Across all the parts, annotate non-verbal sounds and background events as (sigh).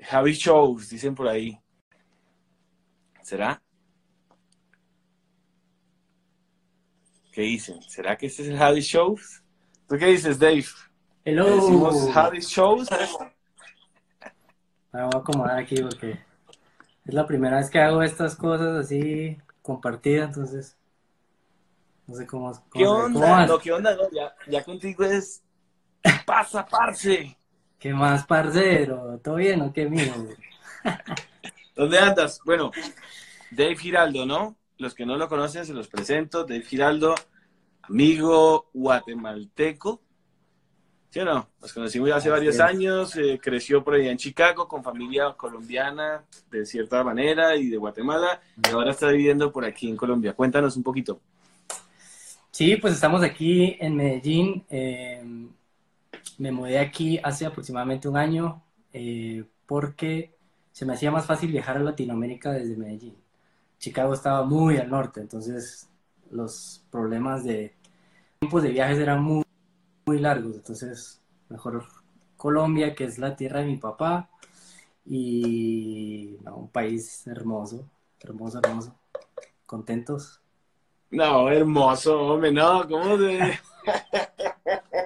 Javi Shows, dicen por ahí. ¿Será? ¿Qué dicen? ¿Será que este es el Javi Shows? ¿Tú qué dices, Dave? Hello. ¿Decimos Javi Shows? Me voy a acomodar aquí porque es la primera vez que hago estas cosas así compartidas, entonces no sé cómo. cómo ¿Qué cómo onda? vas? No, ¿qué onda? No, ya, ya contigo es... Pasa, parce. ¿Qué más, parcero? ¿Todo bien o qué, mijo? ¿Dónde andas? Bueno, Dave Giraldo, ¿no? Los que no lo conocen, se los presento. Dave Giraldo, amigo guatemalteco. ¿Sí o no? Nos conocimos hace Así varios es. años. eh, creció por allá en Chicago con familia colombiana, de cierta manera, y de Guatemala. Y ahora está viviendo por aquí en Colombia. Cuéntanos un poquito. Sí, pues estamos aquí en Medellín. eh, me mudé aquí hace aproximadamente un año eh, porque se me hacía más fácil viajar a Latinoamérica desde Medellín. Chicago estaba muy al norte, entonces los problemas de tiempos de viajes eran muy, muy largos. Entonces, mejor Colombia, que es la tierra de mi papá, y no, un país hermoso, hermoso, hermoso. Contentos. No, hermoso, hombre, no, ¿cómo de...? (laughs) (laughs) (laughs)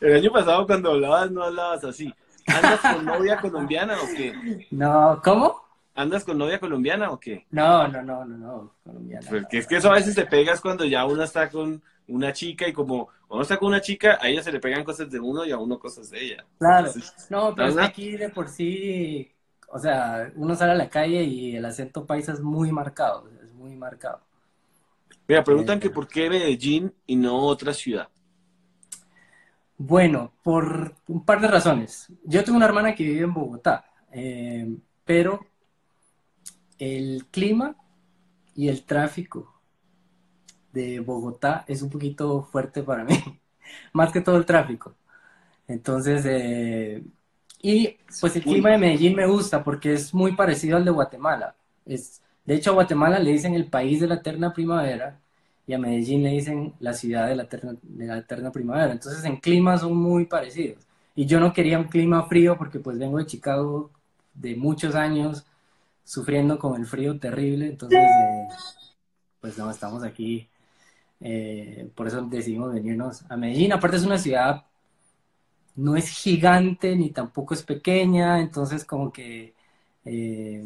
El año pasado cuando hablabas no hablabas así. ¿Andas con (laughs) novia colombiana o qué? No, ¿cómo? ¿Andas con novia colombiana o qué? No, no, no, no, no, colombiana. Porque es que eso a veces te pegas cuando ya uno está con una chica y como uno está con una chica, a ella se le pegan cosas de uno y a uno cosas de ella. Claro, Entonces, no, pero es que aquí de por sí, o sea, uno sale a la calle y el acento paisa es muy marcado, es muy marcado. Mira, preguntan que por qué Medellín y no otra ciudad. Bueno, por un par de razones. Yo tengo una hermana que vive en Bogotá, eh, pero el clima y el tráfico de Bogotá es un poquito fuerte para mí, (laughs) más que todo el tráfico. Entonces, eh, y pues el clima de Medellín me gusta porque es muy parecido al de Guatemala. Es, de hecho, a Guatemala le dicen el país de la eterna primavera y a Medellín le dicen la ciudad de la eterna, de la eterna primavera. Entonces, en clima son muy parecidos. Y yo no quería un clima frío porque pues vengo de Chicago de muchos años sufriendo con el frío terrible. Entonces, eh, pues no, estamos aquí. eh, por eso decidimos venirnos a Medellín. Aparte es una ciudad, no es gigante ni tampoco es pequeña, entonces como que, eh,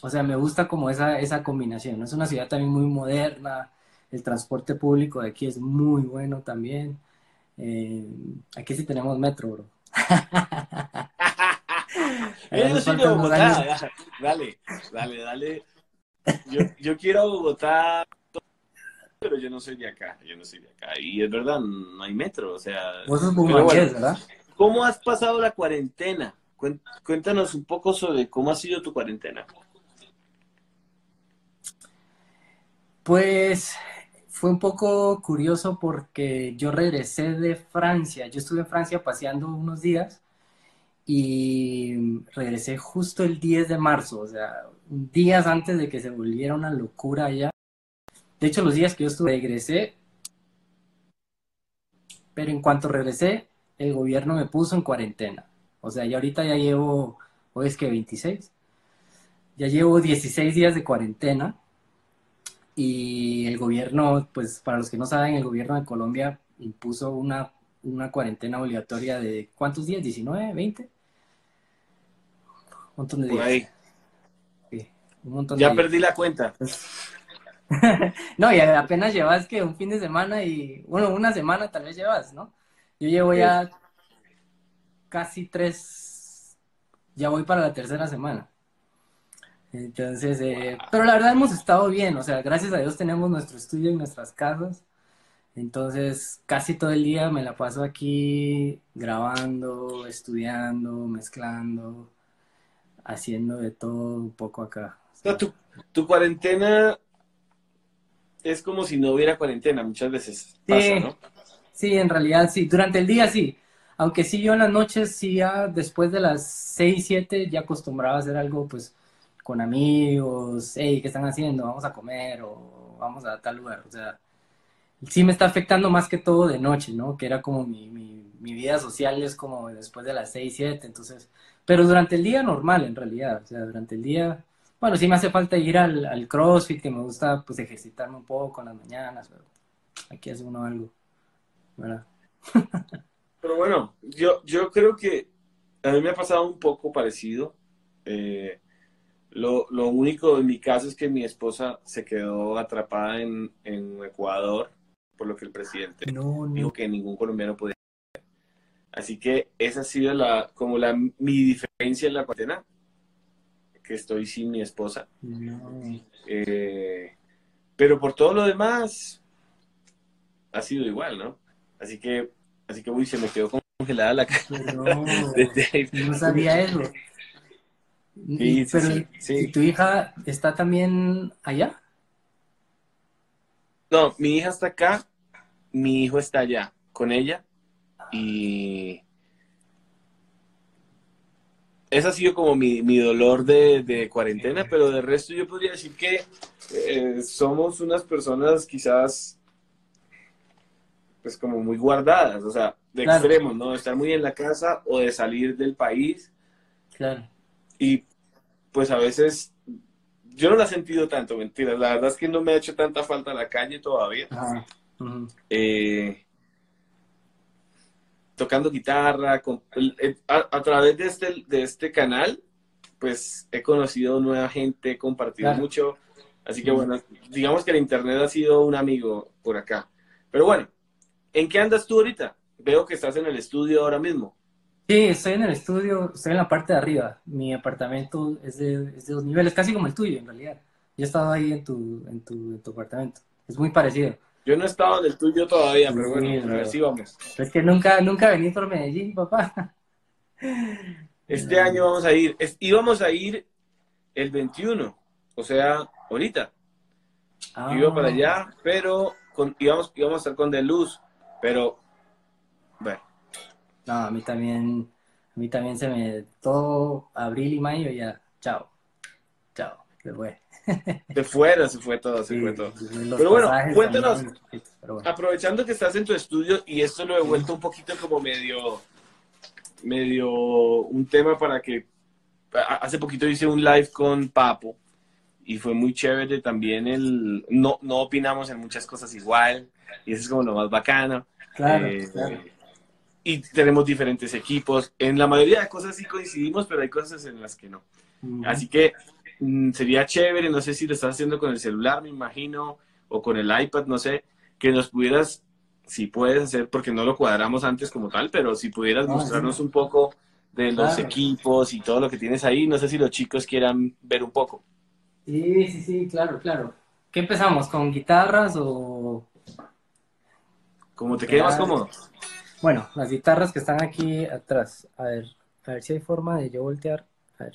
o sea, me gusta como esa, esa combinación. Es una ciudad también muy moderna, el transporte público de aquí es muy bueno también. Eh, aquí sí tenemos metro, bro. (laughs) De faltan unos Bogotá. años. Dale, dale, dale. Yo, yo quiero a Bogotá, pero yo no soy de acá. Yo no soy de acá. Y es verdad, no hay metro. O sea, Vos sos pero bumangués, bueno, ¿verdad? ¿cómo has pasado la cuarentena? Cuéntanos un poco sobre cómo ha sido tu cuarentena. Pues fue un poco curioso porque yo regresé de Francia. Yo estuve en Francia paseando unos días y regresé justo el 10 de marzo, o sea, días antes de que se volviera una locura allá. De hecho, los días que yo estuve, regresé, pero en cuanto regresé, el gobierno me puso en cuarentena. O sea, ya ahorita ya llevo, hoy es que 26, ya llevo 16 días de cuarentena y el gobierno, pues para los que no saben, el gobierno de Colombia impuso una, una cuarentena obligatoria de ¿cuántos días? ¿19? ¿20? Un montón de días. ahí. Sí, un montón Ya de días. perdí la cuenta. (laughs) No, y apenas llevas que un fin de semana y, bueno, una semana tal vez llevas, ¿no? Yo llevo ya casi tres, ya voy para la tercera semana. Entonces, eh, pero la verdad hemos estado bien, o sea, gracias a Dios tenemos nuestro estudio en nuestras casas. Entonces, casi todo el día me la paso aquí grabando, estudiando, mezclando, haciendo de todo un poco acá. O sea, tu, tu cuarentena es como si no hubiera cuarentena, muchas veces pasa, Sí. ¿no? Sí, en realidad sí. Durante el día sí. Aunque sí, yo en las noches, sí, ya después de las 6, 7, ya acostumbraba a hacer algo, pues, con amigos. Hey, ¿qué están haciendo? Vamos a comer o vamos a tal lugar. O sea, sí me está afectando más que todo de noche, ¿no? Que era como mi, mi, mi vida social es como después de las 6, 7, entonces, pero durante el día normal en realidad, o sea, durante el día, bueno, sí me hace falta ir al, al CrossFit, que me gusta pues ejercitarme un poco en las mañanas, pero aquí hace uno algo, ¿verdad? (laughs) Pero bueno, yo, yo creo que a mí me ha pasado un poco parecido. Eh, lo, lo, único en mi caso es que mi esposa se quedó atrapada en, en Ecuador, por lo que el presidente No, dijo no. que ningún colombiano podía. Así que esa ha sido la, como la, mi diferencia en la cuarentena, que estoy sin mi esposa. no. Eh, pero por todo lo demás, ha sido igual, ¿no? Así que, así que, uy, se me quedó congelada la cara (laughs) de Dave. no sabía eso. Y- Sí, sí, pero, sí, sí. ¿y tu hija está también allá? No, mi hija está acá, mi hijo está allá con ella y ese ha sido como mi, mi dolor de, de cuarentena, pero de resto yo podría decir que eh, somos unas personas quizás pues como muy guardadas, o sea, de Claro. extremos, ¿no? De estar muy en la casa o de salir del país Claro. Y pues a veces yo no la he sentido tanto, mentiras, la verdad es que no me ha hecho tanta falta la calle todavía. Ajá. Eh, tocando guitarra, con- a, a través de este, de este canal, pues he conocido nueva gente, he compartido Claro. mucho, así que bueno, digamos que el internet ha sido un amigo por acá. Pero bueno, ¿en qué andas tú ahorita? Veo que estás en el estudio ahora mismo. Sí, estoy en el estudio, estoy en la parte de arriba. Mi apartamento es de, es de dos niveles, casi como el tuyo en realidad. Yo he estado ahí en tu, en tu, en tu apartamento. Es muy parecido. Yo no he estado en el tuyo todavía, pero bueno, Sí, a ver si vamos. Es que nunca, nunca vení por Medellín, papá. Este año vamos a ir, es- íbamos a ir el 21, o sea, ahorita. Ah, Yo iba para allá, pero con, íbamos, íbamos a estar con De Luz, pero bueno, No, a mí también, a mí también se me, todo abril y mayo ya, chao, chao, se fue. (laughs) se fuera, se fue todo, se Sí, fue todo. Pero bueno, cuéntanos. pero bueno. Aprovechando que estás en tu estudio y esto lo he vuelto un poquito como medio, medio un tema para que hace poquito hice un live con Papo y fue muy chévere también el no no opinamos en muchas cosas igual y eso es como lo más bacano. Claro, Eh, claro. Y tenemos diferentes equipos. En la mayoría de cosas sí coincidimos, pero hay cosas en las que no. Así que mm, sería chévere, no sé si lo estás haciendo con el celular, me imagino, o con el iPad, no sé, que nos pudieras, si puedes hacer, porque no lo cuadramos antes como tal, pero si pudieras Ah, mostrarnos sí. un poco de los Claro. equipos y todo lo que tienes ahí, no sé si los chicos quieran ver un poco. Sí, sí, sí, claro, claro. ¿Qué empezamos? ¿Con guitarras o...? Como te quede más cómodo. Bueno, las guitarras que están aquí atrás. A ver, a ver si hay forma de yo voltear. A ver.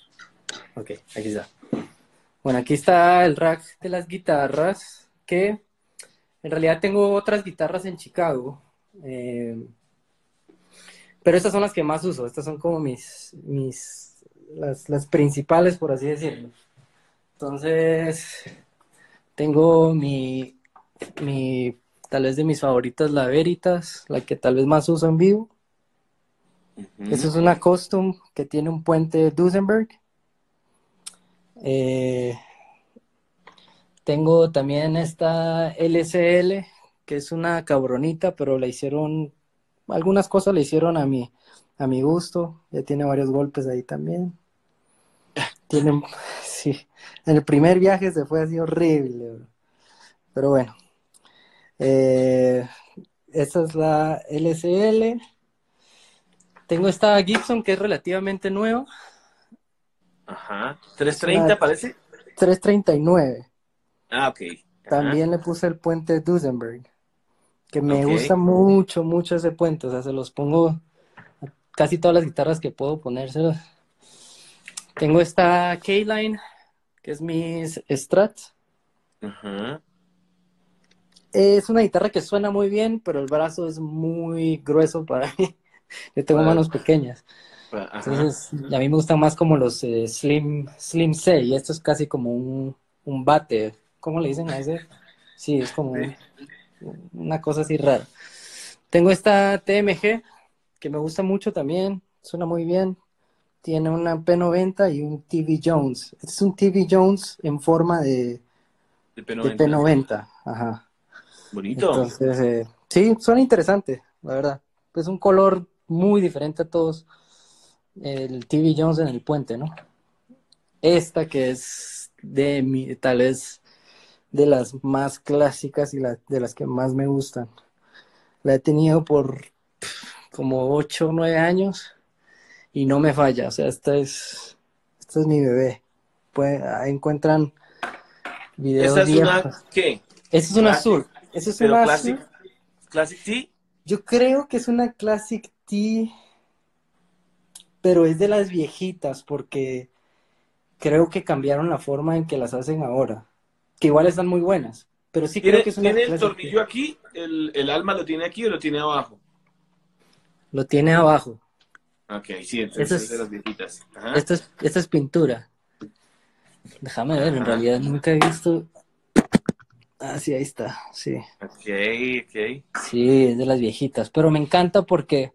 Ok, aquí está. Bueno, aquí está el rack de las guitarras, que en realidad tengo otras guitarras en Chicago. eh, pero estas son las que más uso. Estas son como mis, mis, las, las principales, por así decirlo. Entonces, tengo mi, mi, tal vez de mis favoritas, la Veritas, la que tal vez más uso en vivo. Esa es una custom que tiene un puente Duesenberg. Eh, tengo también esta LCL, que es una cabronita, pero la hicieron, algunas cosas le hicieron a mi, a mi gusto. Ya tiene varios golpes ahí también. Tiene, (laughs) sí, en el primer viaje se fue así horrible, bro. Pero bueno. Eh, esta es la LCL. Tengo esta Gibson que es relativamente nueva, Ajá. ¿330 Ah. parece? 339. Ah, ok. Ajá. También le puse el puente Duesenberg, que me gusta mucho, mucho ese puente. O sea, se los pongo casi todas las guitarras que puedo ponérselos. Tengo esta K-Line, que es mi Strat. Ajá. Es una guitarra que suena muy bien, pero el brazo es muy grueso para mí. (laughs) Yo tengo manos pequeñas. Ajá. Entonces, a mí me gustan más como los eh, Slim, Slim C, y esto es casi como un, un bate. ¿Cómo le dicen a ese? Sí, es como Sí. un- una cosa así rara. Tengo esta TMG, que me gusta mucho también, suena muy bien. Tiene una P90 y un TV Jones. Este es un TV Jones en forma de, De de P90. P90. Ajá. Bonito. Entonces, eh, sí, suena interesante, la verdad. Es un color muy diferente a todos. El TV Jones en el puente, ¿no? Esta que es de mi, tal vez de las más clásicas y la- de las que más me gustan. La he tenido por como 8 o 9 años y no me falla. O sea, esta es, esta es mi bebé. Pues, ahí encuentran videos ¿Esta es una qué? Ese es un Classic. azul. Ese es Pero un Classic. Classic T. Yo creo que es una Classic T, pero es de las viejitas porque creo que cambiaron la forma en que las hacen ahora. Que igual están muy buenas, pero sí creo ¿Tiene, que es una tiene el tornillo aquí? ¿El, ¿El alma lo tiene aquí o lo tiene abajo? Lo tiene abajo. Ok, sí, entonces es es- de las viejitas. Ajá. Esta es, esta es pintura. Déjame ver, en realidad nunca he visto. Ah, sí, ahí está. Sí. Ok, ok. Sí, es de las viejitas, pero me encanta porque,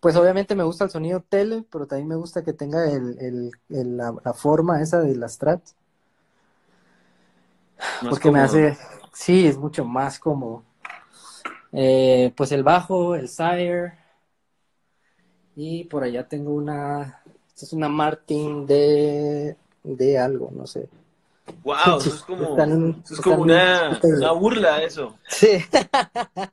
pues obviamente me gusta el sonido tele, pero también me gusta que tenga el, el- el- la, la forma esa de la Strat, porque me hace, sí, es mucho más cómodo. Eh, pues el bajo, el Sire, y por allá tengo una, esta es una Martin de, de algo, no sé. Wow, eso es como, Están en- eso es están como una, burla eso. Sí. (laughs)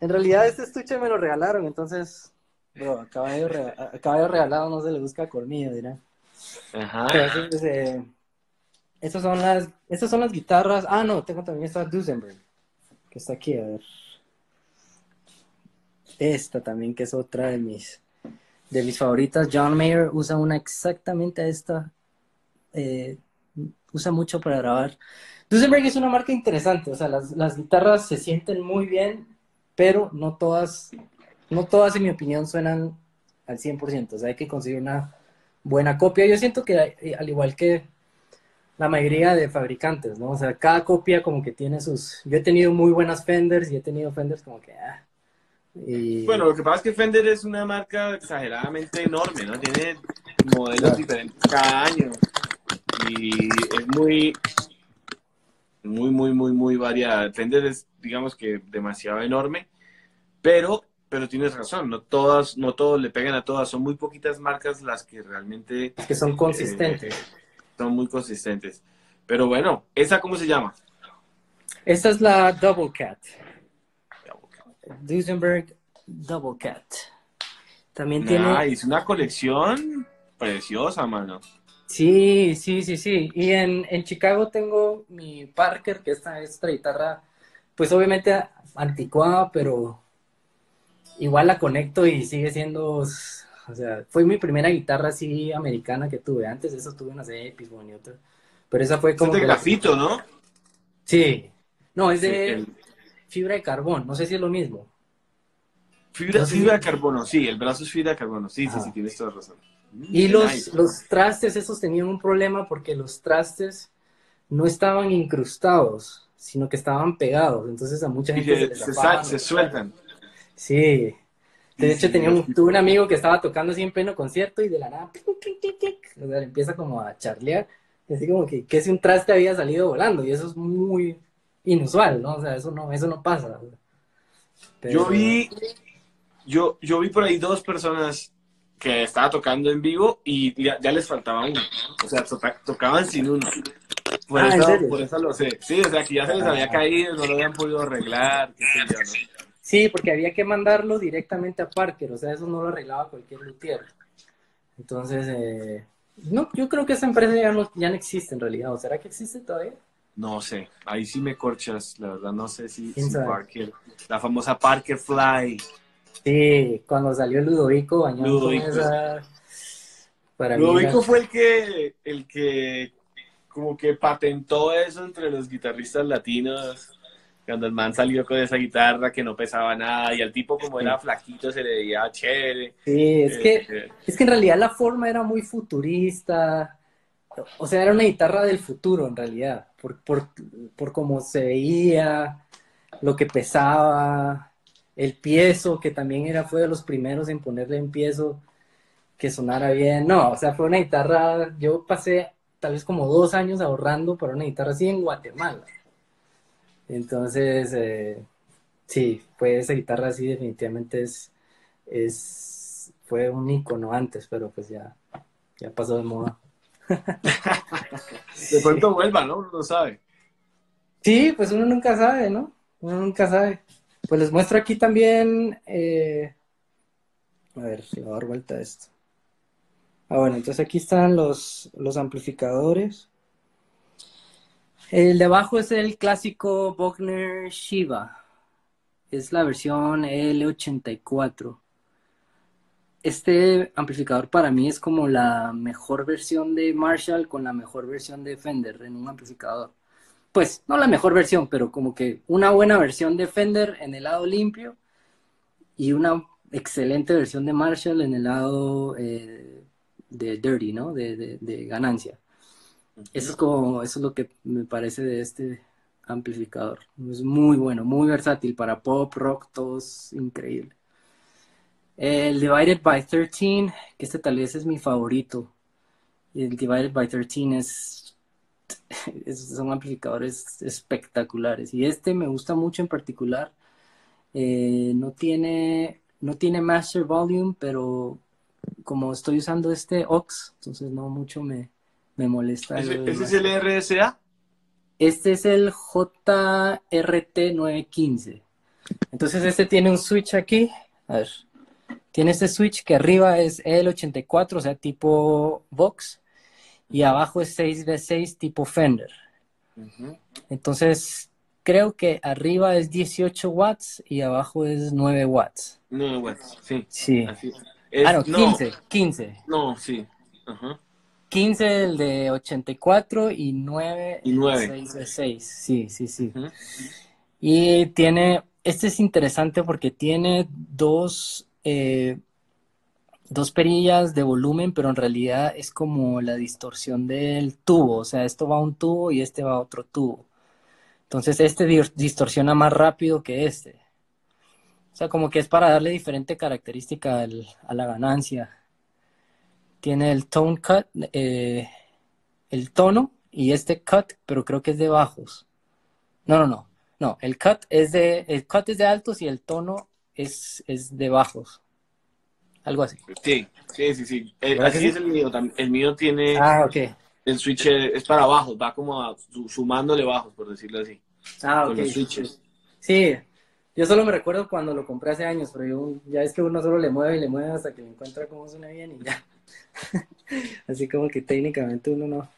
En realidad este estuche me lo regalaron, entonces, bro, a caballo, rega- a caballo regalado no se le busca colmillo, dirá. Ajá. Entonces, eh, estas son las, estas son las guitarras. Ah, no, tengo también esta Duesenberg, que está aquí, a ver. Esta también, que es otra de mis, de mis favoritas. John Mayer usa una exactamente esta. eh, usa mucho para grabar. Duesenberg es una marca interesante, o sea, las, las guitarras se sienten muy bien, pero no todas, no todas, en mi opinión, suenan al 100%. O sea, hay que conseguir una buena copia. Yo siento que eh, al igual que la mayoría de fabricantes, ¿no? O sea, cada copia como que tiene sus... Yo he tenido muy buenas Fenders y he tenido Fenders como que... ah, y- Bueno, lo que pasa es que Fender es una marca exageradamente enorme, ¿no? Tiene modelos Claro. diferentes cada año. Y es muy, muy, muy, muy, muy variada. Fender es, digamos que, demasiado enorme, pero, pero tienes razón, no todas, no todos le pegan a todas, son muy poquitas marcas las que realmente que son consistentes. son muy consistentes. Pero bueno, ¿esa cómo se llama? Esta es la Double Cat. Duesenberg Double Cat. También tiene... Nice, una colección preciosa, mano. Sí, sí, sí, sí. Y en, en Chicago tengo mi Parker, que esta es esta guitarra, pues obviamente anticuada, pero igual la conecto y sigue siendo, o sea, fue mi primera guitarra así americana que tuve. Antes de eso tuve unas de y otras. Pero esa fue Es como... de que la- grafito, ¿no? Sí. No, es de el- fibra de carbón. No sé si es lo mismo. Fibra, No sé fibra si- de carbono, sí, el brazo es fibra de carbono, sí, sí, sí, tienes toda razón. Y los, los trastes, esos tenían un problema porque los trastes no estaban incrustados, sino que estaban pegados. Entonces a mucha Y gente se, se, se se los sueltan. Sí. De hecho, sí, tenía un- tuve un amigo que estaba tocando así en pleno concierto y de la nada, tic, tic, tic, o sea, empieza como a charlear. Y así como que, que si un traste había salido volando y eso es muy inusual, ¿no? O sea, eso no, eso no pasa. Pero- Yo vi, yo, yo vi por ahí dos personas que estaba tocando en vivo y ya, ya les faltaba uno. O sea, toca- tocaban sin uno. Por, Ah, ¿en eso, por eso lo sé. Sí, o sea, que ya se les había Ah. caído, no lo habían podido arreglar, qué sé yo, ¿no? Sí, porque había que mandarlo directamente a Parker, o sea, eso no lo arreglaba cualquier luthier. Entonces, eh, no, yo creo que esa empresa ya no, ya no existe en realidad, ¿o será que existe todavía? No sé, ahí sí me corchas, la verdad, no sé si, ¿Quién si? Parker, la famosa Parker Fly. Sí, cuando salió Ludovico bañado con Ludovico. esa... Para mí Ludovico era- fue el que, el que como que patentó eso entre los guitarristas latinos. Cuando el man salió con esa guitarra que no pesaba nada y al tipo como era flaquito se le veía chévere. Sí, es Eh, que, eh, es que en realidad la forma era muy futurista, o sea, era una guitarra del futuro en realidad, por, por, por cómo se veía, lo que pesaba, el piezo, que también era, fue de los primeros en ponerle un piezo que sonara bien. No, o sea, fue una guitarra, yo pasé tal vez como dos años ahorrando para una guitarra así en Guatemala. Entonces, eh, sí, fue esa guitarra así definitivamente es, es, fue un icono antes, pero pues ya, ya pasó de moda. (laughs) de pronto vuelva, ¿no? Uno no sabe. Sí, pues uno nunca sabe, ¿no? Uno nunca sabe. Pues les muestro aquí también, eh, a ver, si va a dar vuelta a esto. Ah, bueno, entonces aquí están los, los amplificadores. El de abajo es el clásico Bogner Shiva. Es la versión L84. Este amplificador para mí es como la mejor versión de Marshall con la mejor versión de Fender en un amplificador. Pues no la mejor versión, pero como que una buena versión de Fender en el lado limpio y una excelente versión de Marshall en el lado eh, de dirty, ¿no? De, de, ganancia. Eso es como, eso es lo que me parece de este amplificador. Es muy bueno, muy versátil para pop, rock, todo es increíble. El Divided by 13, que este tal vez es mi favorito. El Divided by 13 es, (laughs) son amplificadores espectaculares. Y este me gusta mucho en particular. Eh, no tiene no tiene master volume, pero como estoy usando este OX, entonces no mucho me, me molesta. ¿Ese, es el RSA? Este es el JRT915. Entonces este tiene un switch aquí. A ver. Tiene este switch que arriba es L84, o sea, tipo Vox. Y abajo es 6V6 tipo Fender. Entonces, creo que arriba es 18 watts y abajo es 9 watts. 9 watts, sí. Sí ah, no, 15, 15. No, sí. 15 el de 84 y 9, y 9. el 6 de 6. Sí, sí, sí. Y tiene, este es interesante porque tiene dos, eh, dos perillas de volumen, pero en realidad es como la distorsión del tubo. O sea, esto va a un tubo y este va a otro tubo. Entonces este distorsiona más rápido que este. O sea, como que es para darle diferente característica a la ganancia. Tiene el tone cut, eh, el tono y este cut, pero creo que es de bajos. No, no, no. No, el cut es de, el cut es de altos y el tono es, es de bajos. Algo así. Sí, sí, sí, sí. Eh, así es el mío. El mío tiene. Ah, ok. El switch es para bajos, va como sumándole bajos, por decirlo así. Ah, ok. Con los switches. Sí, yo solo me recuerdo cuando lo compré hace años, pero yo, ya es que uno solo le mueve y le mueve hasta que le encuentra cómo suena bien y ya. (laughs) Así como que técnicamente uno no.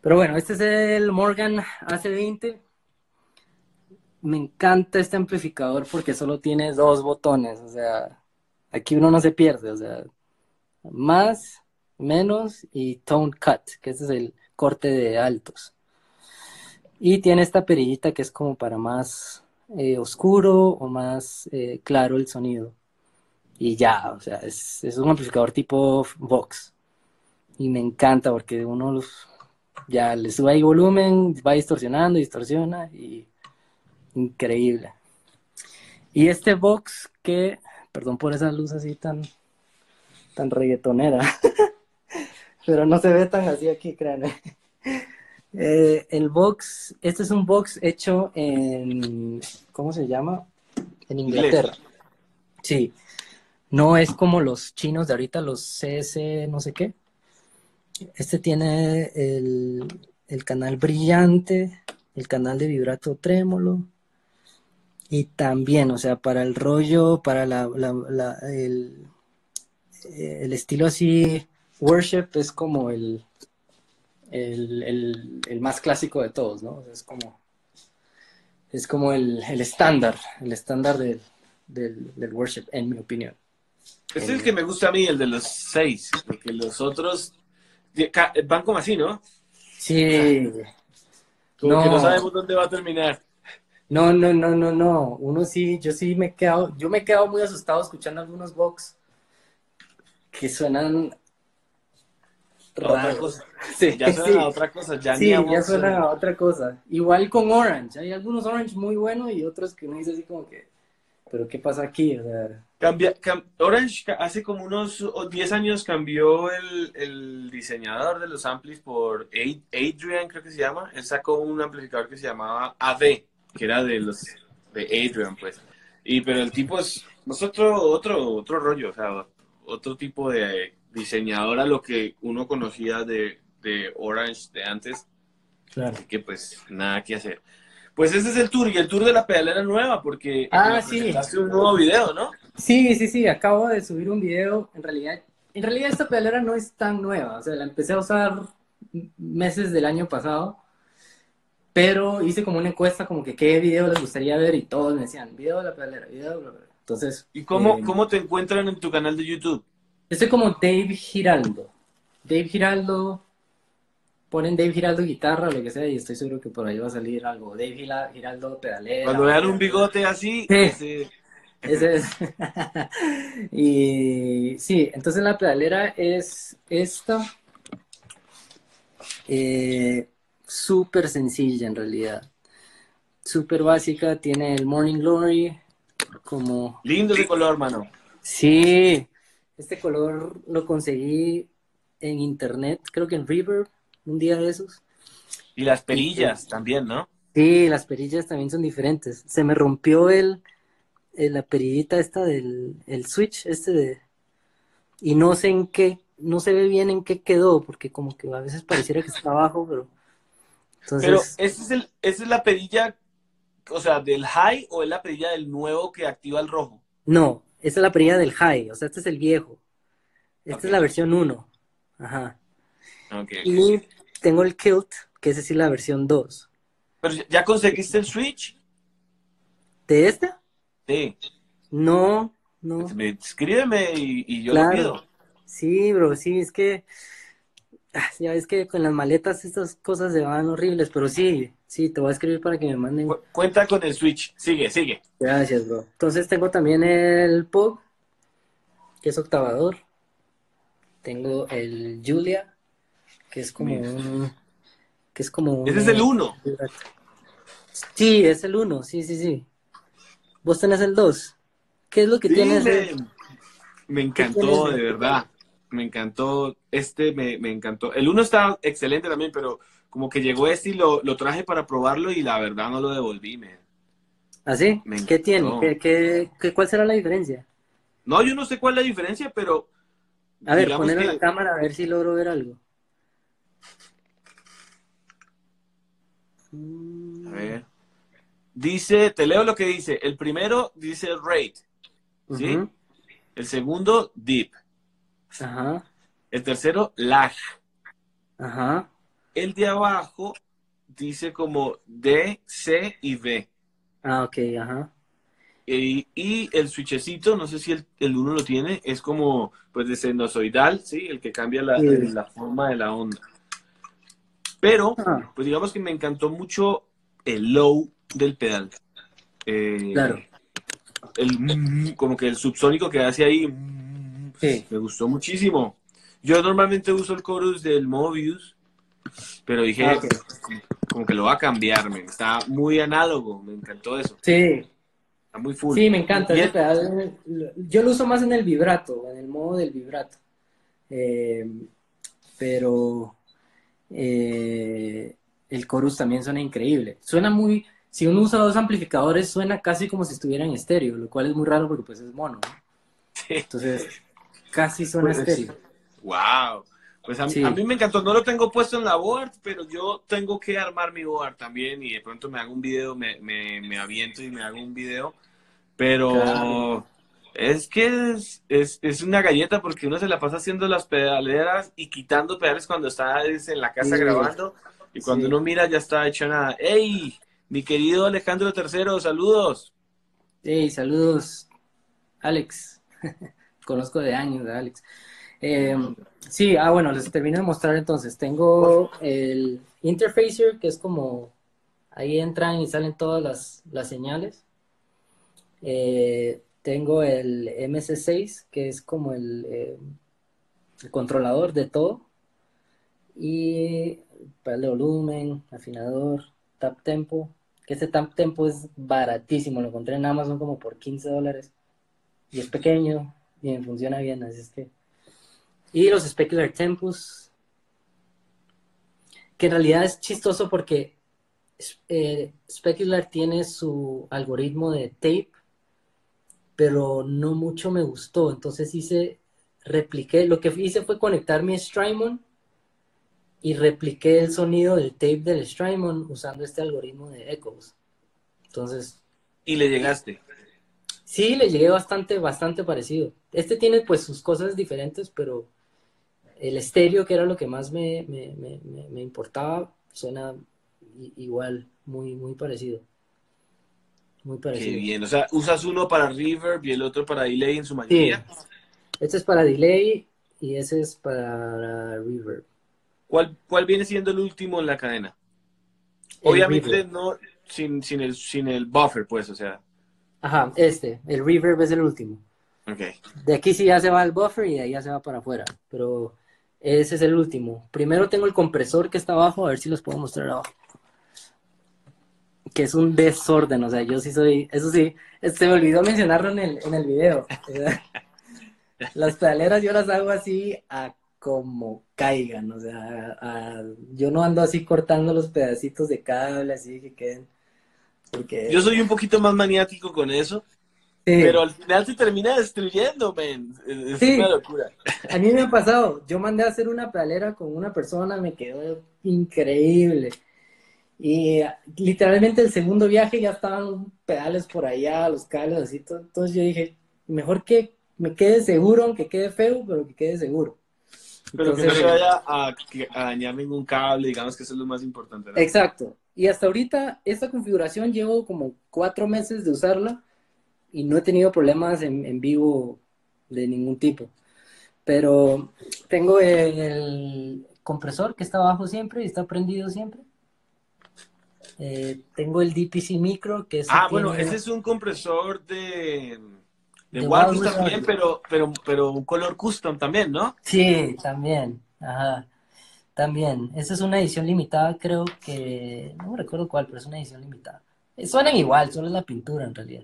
Pero bueno, este es el Morgan AC20. Me encanta este amplificador porque solo tiene dos botones, o sea, aquí uno no se pierde, o sea, más, menos y tone cut, que ese es el corte de altos. Y tiene esta perillita que es como para más eh, oscuro o más eh, claro el sonido. Y ya, o sea, es, un amplificador tipo Vox. Y me encanta porque uno los, ya le sube ahí volumen, va distorsionando, distorsiona y increíble. Y este Vox que, perdón por esa luz así tan, tan reggaetonera, (laughs) pero no se ve tan así aquí, créanme. Eh, el box, este es un box hecho en, ¿cómo se llama? En Inglaterra. Sí. No es como los chinos de ahorita, los CS no sé qué. Este tiene el, canal brillante, el canal de vibrato trémolo. Y también, o sea, para el rollo, para la, el, el estilo así, worship es como el, el, más clásico de todos, ¿no? Es como, es como el, estándar, el estándar del, del, worship, en mi opinión. Es el, que me gusta a mí, el de los seis, porque los otros van como así, ¿no? Sí. Como no. que no sabemos dónde va a terminar. No, no, no, no, no. Uno sí, yo sí me he quedado, yo me he quedado muy asustado escuchando algunos box que suenan (laughs) Sí, ya suena a otra cosa, ya sí, ya suena a otra cosa. Igual con Orange, hay algunos Orange muy buenos y otros que uno dice así como que, pero ¿qué pasa aquí? O sea, Cambia, cam- Orange hace como unos o 10 años cambió el, el diseñador de los amplis por Ad- Adrian, creo que se llama. Él sacó un amplificador que se llamaba AV, que era de los de Adrian, pues. Y pero el tipo es, es otro, otro, otro rollo, o sea, otro tipo de diseñador a lo que uno conocía de, de Orange de antes. claro. Así que pues nada que hacer. Pues ese es el tour, y el tour de la pedalera nueva, porque Ah, sí. presentaste un nuevo video, ¿no? Sí, sí, sí, acabo de subir un video, en realidad, en realidad esta pedalera no es tan nueva, o sea, la empecé a usar meses del año pasado, pero hice como una encuesta como que qué video les gustaría ver y todos me decían, video de la pedalera, video de la pedalera. Entonces, ¿Y cómo, eh, cómo te encuentran en tu canal de YouTube? Estoy como Dave Giraldo. Dave Giraldo, ponen Dave Giraldo guitarra o lo que sea y estoy seguro que por ahí va a salir algo. Dave Giraldo pedalera. Cuando vean un bigote así, Sí. ese- (laughs) Ese es. (laughs) y sí, entonces la pedalera es esta. Eh, súper sencilla en realidad. Súper básica. Tiene el Morning Glory como... lindo ese color, mano. Sí, este color lo conseguí en internet, creo que en Reverb, un día de esos. Y las perillas también, ¿no? Sí, las perillas también son diferentes. Se me rompió el, el- la perillita esta del el switch, este de... Y no sé en qué, no se ve bien en qué quedó, porque como que a veces pareciera que está abajo, pero... Pero ese es el, esa es la perilla, o sea, del high o es la perilla del nuevo que activa el rojo. no, esta es la perilla del high, o sea, este es el viejo. Esta es la versión 1. Ajá. Y tengo el kilt, que es decir la versión 2. Pero ya- conseguiste el switch. ¿De esta? Sí. No, no. Me- Escríbeme y, y yo Claro. lo pido. Sí, bro, sí, es que ya ves que con las maletas estas cosas se van horribles, pero sí, sí, te voy a escribir para que me manden. Cu- Cuenta con el switch. Sigue, sigue. Gracias, bro. Entonces tengo también el Pug, que es octavador. Tengo el Julia, que es como Mira. un que es como un Ese es el uno. Sí, es el 1, sí, sí, sí. Vos tenés el 2. ¿Qué es lo que tienes? Me encantó, de verdad. Me encantó. Este me, me encantó. El uno está excelente también, pero como que llegó este y lo, lo traje para probarlo y la verdad no lo devolví, man. ¿Así? Me ¿Qué tiene? ¿Qué, qué, qué- cuál será la diferencia? No, yo no sé cuál es la diferencia, pero. A ver, poner en que- la cámara a ver si logro ver algo. A ver. Dice, te leo lo que dice. El primero dice rate, ¿sí? El segundo, deep. Ajá, El tercero, lag. ajá. El de abajo dice como D, C y V. Ah, ok, ajá. Y, y el switchecito, no sé si el, el uno lo tiene, es como pues de sinusoidal, ¿sí? El que cambia la, Sí. la forma de la onda. Pero, Ah, pues digamos que me encantó mucho el low del pedal. Eh, Claro. El como que el subsónico que hace ahí Sí. me gustó muchísimo. Yo normalmente uso el chorus del Mobius, pero dije, Ah, como, como que lo va a cambiar, men. Está muy análogo, me encantó eso. Sí, Está muy full. sí, me encanta. Ese pedal, yo lo uso más en el vibrato, en el modo del vibrato. Eh, pero eh, el chorus también suena increíble. Suena muy, si uno usa dos amplificadores, suena casi como si estuviera en estéreo, lo cual es muy raro porque pues es mono, ¿no? Sí. Entonces, casi suena Pues. Wow. Pues a, mí- Sí. a mí me encantó. No lo tengo puesto en la board, pero yo tengo que armar mi board también y de pronto me hago un video, me, me, me aviento y me hago un video. Pero Claro. es que es, es, es una galleta porque uno se la pasa haciendo las pedaleras y quitando pedales cuando está es, en la casa Sí. grabando y cuando Sí. uno mira ya está hecho nada. ¡Ey! Mi querido Alejandro III, saludos. Hey, saludos, Alex. (laughs) Conozco de años a Alex. Eh, sí, ah, bueno, les termino de mostrar entonces. Tengo el interfacer, que es como ahí entran y salen todas las, las señales. Eh, tengo el MC6, que es como el, eh, el controlador de todo. Y para de volumen, afinador, tap tempo, que este tempo es baratísimo, lo encontré en Amazon como por 15 dólares. Y es pequeño y funciona bien, así es que... Y los Specular Tempus, que en realidad es chistoso porque eh, Specular tiene su algoritmo de tape, pero no mucho me gustó. Entonces hice, repliqué, lo que hice fue conectar mi Strymon y repliqué el sonido del tape del Strymon usando este algoritmo de Echoes. Entonces. ¿Y le llegaste? Sí, le llegué bastante, bastante parecido. Este tiene pues sus cosas diferentes, pero el estéreo, que era lo que más me, me, me, me importaba, suena igual, muy, muy parecido. Muy parecido. Qué bien, o sea, usas uno para reverb y el otro para delay en su mayoría. Este es para delay y ese es para reverb. ¿Cuál, cuál viene siendo el último en la cadena? Obviamente no sin, sin, el, sin el buffer, pues, o sea. Ajá, este, el reverb es el último. Okay. De aquí sí ya se va el buffer y de ahí ya se va para afuera, pero ese es el último. Primero tengo el compresor que está abajo, a ver si los puedo mostrar abajo que es un desorden, o sea, yo sí soy, eso sí, se me olvidó mencionarlo en el, en el video. (laughs) Las pedaleras yo las hago así a como caigan, o sea, yo no ando así cortando los pedacitos de cable así que queden. Porque... Yo soy un poquito más maniático con eso, pero al final se termina destruyendo, men. Es una locura. A mí me ha pasado, yo mandé a hacer una pedalera con una persona, me quedó increíble. Y literalmente el segundo viaje ya estaban pedales por allá, los cables así. Todo. Entonces yo dije, mejor que me quede seguro, aunque quede feo, pero que quede seguro. Pero que no se vaya a, dañar ningún cable, digamos que eso es lo más importante. Exacto. Y hasta ahorita, esta configuración llevo como cuatro meses de usarla y no he tenido problemas en, en vivo de ningún tipo. Pero tengo el compresor que está abajo siempre y está prendido siempre. Eh, tengo el DPC Micro, que es... Ah, bueno, ese es un compresor de, de, también, pero, pero, pero un color custom también, ¿no? Sí, también. Ajá. También. Esa es una edición limitada, creo que... No me recuerdo cuál, pero es una edición limitada. Eh, suenan igual, solo es la pintura en realidad.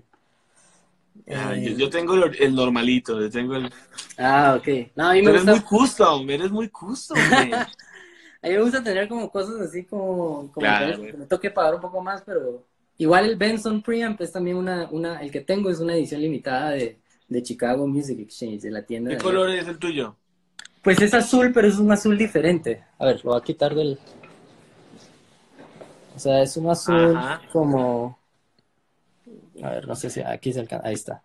Ah, yo, tengo el, normalito, yo tengo el... Ah, ok. No, a mí me gusta... Eres muy custom, eres muy custom, (laughs) A mí me gusta tener como cosas así como, que me toque pagar un poco más, pero igual el Benson Preamp es también una, una, el que tengo es una edición limitada de, Chicago Music Exchange, de la tienda. ¿Qué color es el tuyo? Pues es azul, pero es un azul diferente. A ver, lo voy a quitar del... O sea, es un azul como... A ver, no sé si aquí es el... Ahí está.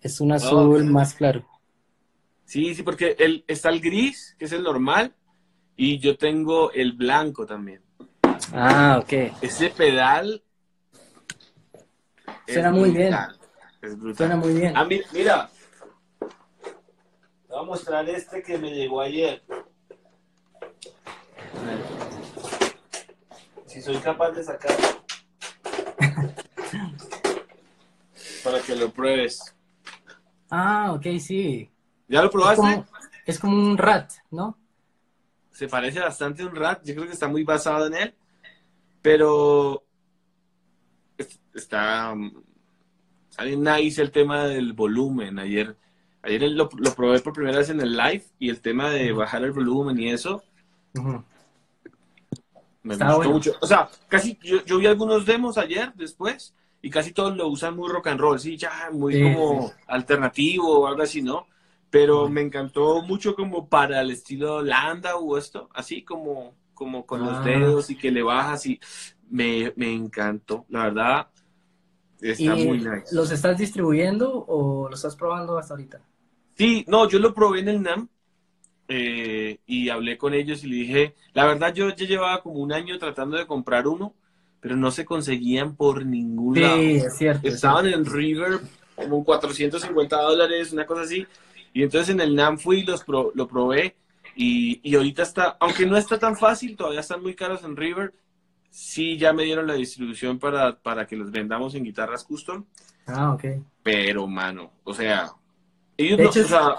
Es un azul más claro. Sí, sí, porque el, está el gris, que es el normal, y yo tengo el blanco también. Ah, ok. Ese pedal. Suena muy bien. Es brutal. Suena muy bien. Ah, mira. Te voy a mostrar este que me llegó ayer. Si soy capaz de sacarlo. (laughs) Para que lo pruebes. Ah, ok, sí. ¿Ya lo probaste? es como un rat, ¿no? se parece bastante a un rat, yo creo que está muy basado en él, pero está, sale nice el tema del volumen. Ayer, ayer lo, probé por primera vez en el live y el tema de bajar el volumen y eso. Me gustó mucho. O sea, casi yo, vi algunos demos ayer después y casi todos lo usan muy rock and roll, sí, ya muy como alternativo o algo así, ¿no? pero me encantó mucho como para el estilo Landa o esto, así como, como con los ah. dedos y que le bajas y me, encantó, la verdad. Está muy nice. ¿Los estás distribuyendo o los estás probando hasta ahorita? Sí, no, yo lo probé en el NAM eh, y hablé con ellos y le dije, la verdad yo ya llevaba como un año tratando de comprar uno, pero no se conseguían por ningún sí, lado. Es cierto. Estaban en River como 450 dólares, una cosa así, y entonces en el NAM fui y los lo probé. Y, y, ahorita está, aunque no está tan fácil, todavía están muy caros en River. Sí, ya me dieron la distribución para, para que los vendamos en guitarras custom. Ah, ok. Pero, mano, o sea, ellos no, o sea,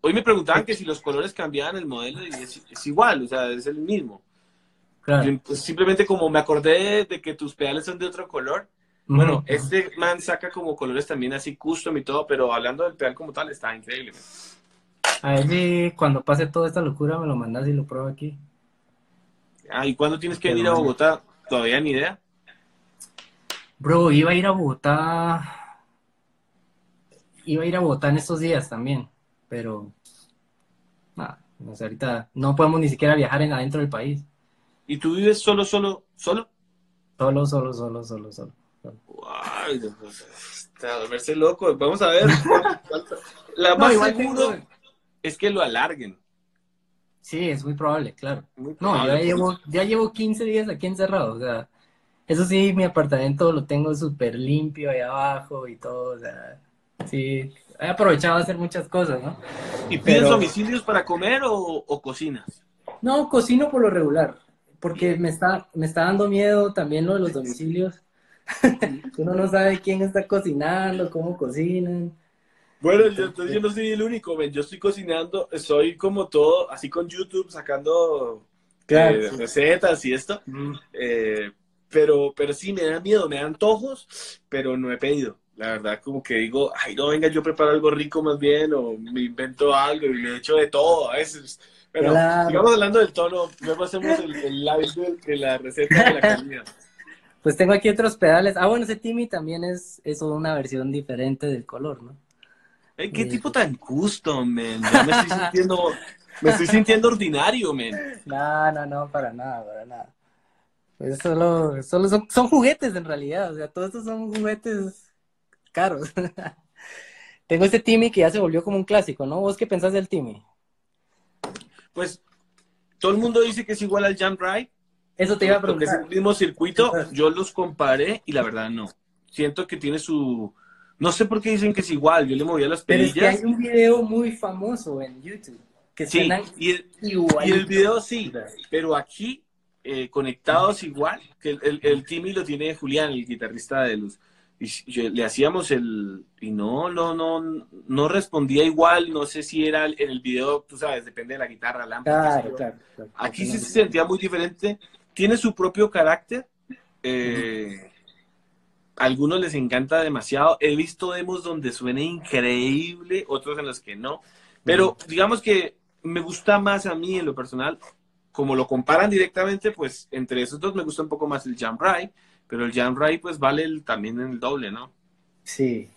hoy me preguntaban que si los colores cambiaban el modelo y es, igual, o sea, es el mismo. Pues, simplemente como me acordé de que tus pedales son de otro color. Bueno, este man saca como colores también así custom y todo, pero hablando del pedal como tal, está increíble. A ver si cuando pase toda esta locura me lo mandas y lo pruebo aquí. Ah, ¿y cuándo tienes que venir a Bogotá? ¿Todavía ni idea? Bro, iba a ir a Bogotá. Iba a ir a Bogotá en estos días también, pero. Nada, no sé, ahorita no podemos ni siquiera viajar en adentro del país. ¿Y tú vives solo, solo, solo? Solo, solo, solo, solo, solo. Está loco. Vamos a ver. (laughs) La más seguro es que lo alarguen. Sí, es muy probable, claro. No, ya llevo, ya llevo 15 días aquí encerrado, o sea, eso sí, mi apartamento lo tengo súper limpio ahí abajo y todo, o sea, sí, he aprovechado a hacer muchas cosas, ¿no? ¿Y pides domicilios para comer o, o, cocinas? No, cocino por lo regular, porque me está, me está dando miedo también lo de los domicilios. (laughs) Uno no sabe quién está cocinando, cómo cocinan. Bueno, yo, yo no soy el único, Yo estoy cocinando, soy como todo, así con YouTube, sacando eh, recetas y esto. Eh, pero, pero sí, me da miedo, me dan antojos, pero no he pedido. La verdad, como que digo, ay, no, venga, yo preparo algo rico más bien, o me invento algo y le echo de todo a veces. Pero sigamos hablando del tono, luego hacemos el, el live de la receta de la comida. (laughs) Pues tengo aquí otros pedales. Ah, bueno, ese Timmy también es, es una versión diferente del color, ¿no? ¿Qué eh, tipo tan custom? Ya me estoy sintiendo, me estoy sintiendo ordinario, men. No, no, no, para nada, para nada. Pues solo, solo son, son juguetes en realidad, o sea, todos estos son juguetes caros. (laughs) Tengo este Timmy que ya se volvió como un clásico, ¿no? ¿Vos qué pensás del Timmy? Pues todo el mundo dice que es igual al Jump Ride. Eso te iba a preguntar. Porque es el mismo circuito, (laughs) yo los comparé y la verdad no. Siento que tiene su, no sé por qué dicen que es igual, yo le movía las perillas. Pero es que hay un video muy famoso en YouTube. Que sí, y el, y el video sí, pero aquí eh, conectados igual, que el, el, Timmy lo tiene Julián, el guitarrista de Luz. Y le hacíamos el y no no no no respondía igual no sé si era en el video tú sabes depende de la guitarra la claro, claro, aquí sí se sentía muy diferente tiene su propio carácter eh, algunos les encanta demasiado. He visto demos donde suena increíble, otros en los que no. Pero digamos que me gusta más a mí en lo personal, como lo comparan directamente, pues entre esos dos me gusta un poco más el Jam Ride, pero el Jam Ride pues vale también en el doble, ¿no? Sí.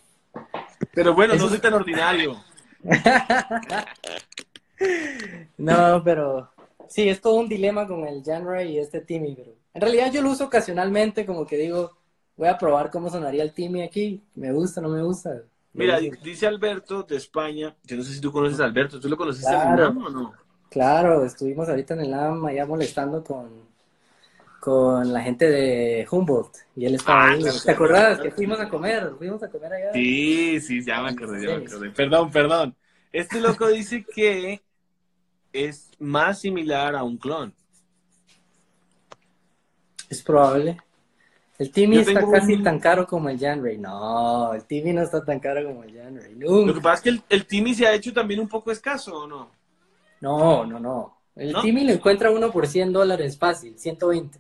Pero bueno, no soy tan ordinario. (laughs) no, pero sí, es todo un dilema con el Jam Ride y este Timmy, pero en realidad yo lo uso ocasionalmente, como que digo, voy a probar cómo sonaría el Timmy aquí. Me gusta, no me gusta. Mira, dice Alberto de España. Yo no sé si tú conoces a Alberto. ¿Tú lo conociste en el NAM o no? Claro, estuvimos ahorita en el NAM allá molestando con, con la gente de Humboldt. Y él estaba ah, ahí. ¿Te acordás que fuimos a comer? Fuimos a comer allá. Sí, sí, ya me acordé, ya me acordé. Perdón, perdón. Este loco dice que es más similar a un clon. Es probable. El Timmy está casi tan caro como el Janray. No, el Timmy no está tan caro como el Janray. Lo que pasa es que el, el, Timmy se ha hecho también un poco escaso, ¿o no? No, no, no. El Timmy lo encuentra uno por 100 dólares fácil, 120.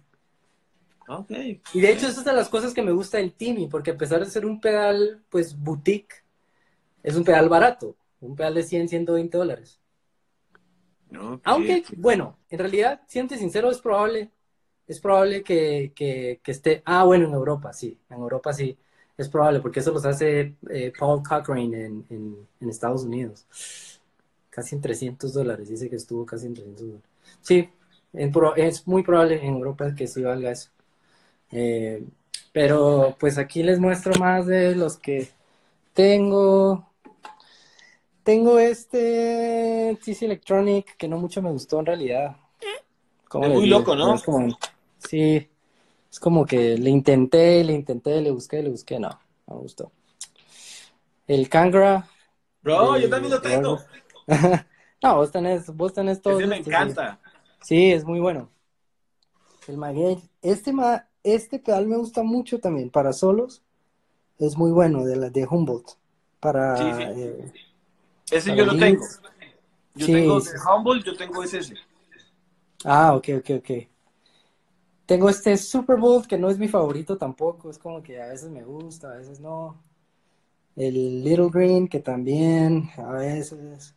Y de hecho, esa es de las cosas que me gusta del Timmy, porque a pesar de ser un pedal, pues, boutique, es un pedal barato. Un pedal de 100, 120 dólares. Aunque, bueno, en realidad, siente sincero, es probable es probable que, que, esté. Ah, bueno, en Europa, sí. En Europa sí. Es probable, porque eso los hace eh, Paul Cochrane en, en, Estados Unidos. Casi en 300 dólares. Dice que estuvo casi en 300 dólares. Sí, es muy probable en Europa que sí valga eso. Eh, pero pues aquí les muestro más de los que tengo. Tengo este TC Electronic que no mucho me gustó en realidad. Es muy loco, ¿no? Sí, es como que le intenté, le intenté, le busqué, le busqué, no, no me gustó. El Kangra. Bro, yo también lo tengo. (laughs) no, vos tenés, vos tenés todo. Ese me encanta. Sí, es muy bueno. El Maguey, este, ma, este pedal me gusta mucho también para solos. Es muy bueno, de, la, de Humboldt. Para, sí, sí. Eh, ese yo lo tengo. Yo tengo de Humboldt, yo tengo ese. Ah, ok, ok, ok. tengo este Super Bowl que no es mi favorito tampoco, es como que a veces me gusta, a veces no. El Little Green que también a veces.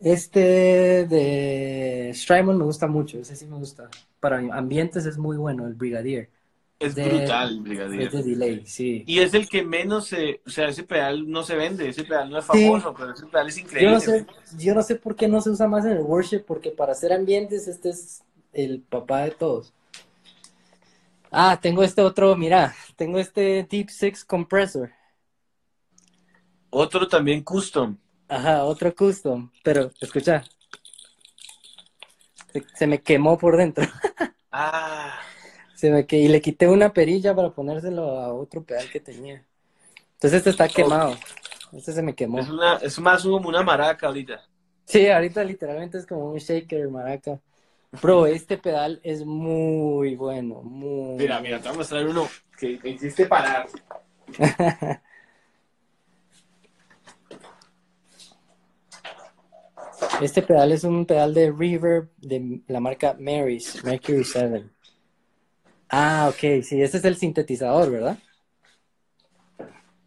Este de Strymon me gusta mucho, ese sí me gusta. Para ambientes es muy bueno, el Brigadier. Es brutal el Brigadier. Es de delay, sí. Y es el que menos se, o sea, ese pedal no se vende, ese pedal no es famoso, pero ese pedal es increíble. Yo no, sé, yo no sé por qué no se usa más en el worship, porque para hacer ambientes este es el papá de todos. Ah, tengo este otro, mira, tengo este Deep Six Compressor. Otro también custom. Ajá, otro custom, pero escucha, se, me quemó por dentro. ah. Se me que y le quité una perilla para ponérselo a otro pedal que tenía. Entonces este está quemado. Este se me quemó. Es, una, es más como una maraca ahorita. Sí, ahorita literalmente es como un shaker maraca. Bro, este pedal es muy bueno, muy... Mira, mira, te voy a mostrar uno que hiciste parar. (laughs) Este pedal es un pedal de reverb de la marca Mary's, Mercury 7. Ah, ok, sí, este es el sintetizador, ¿verdad?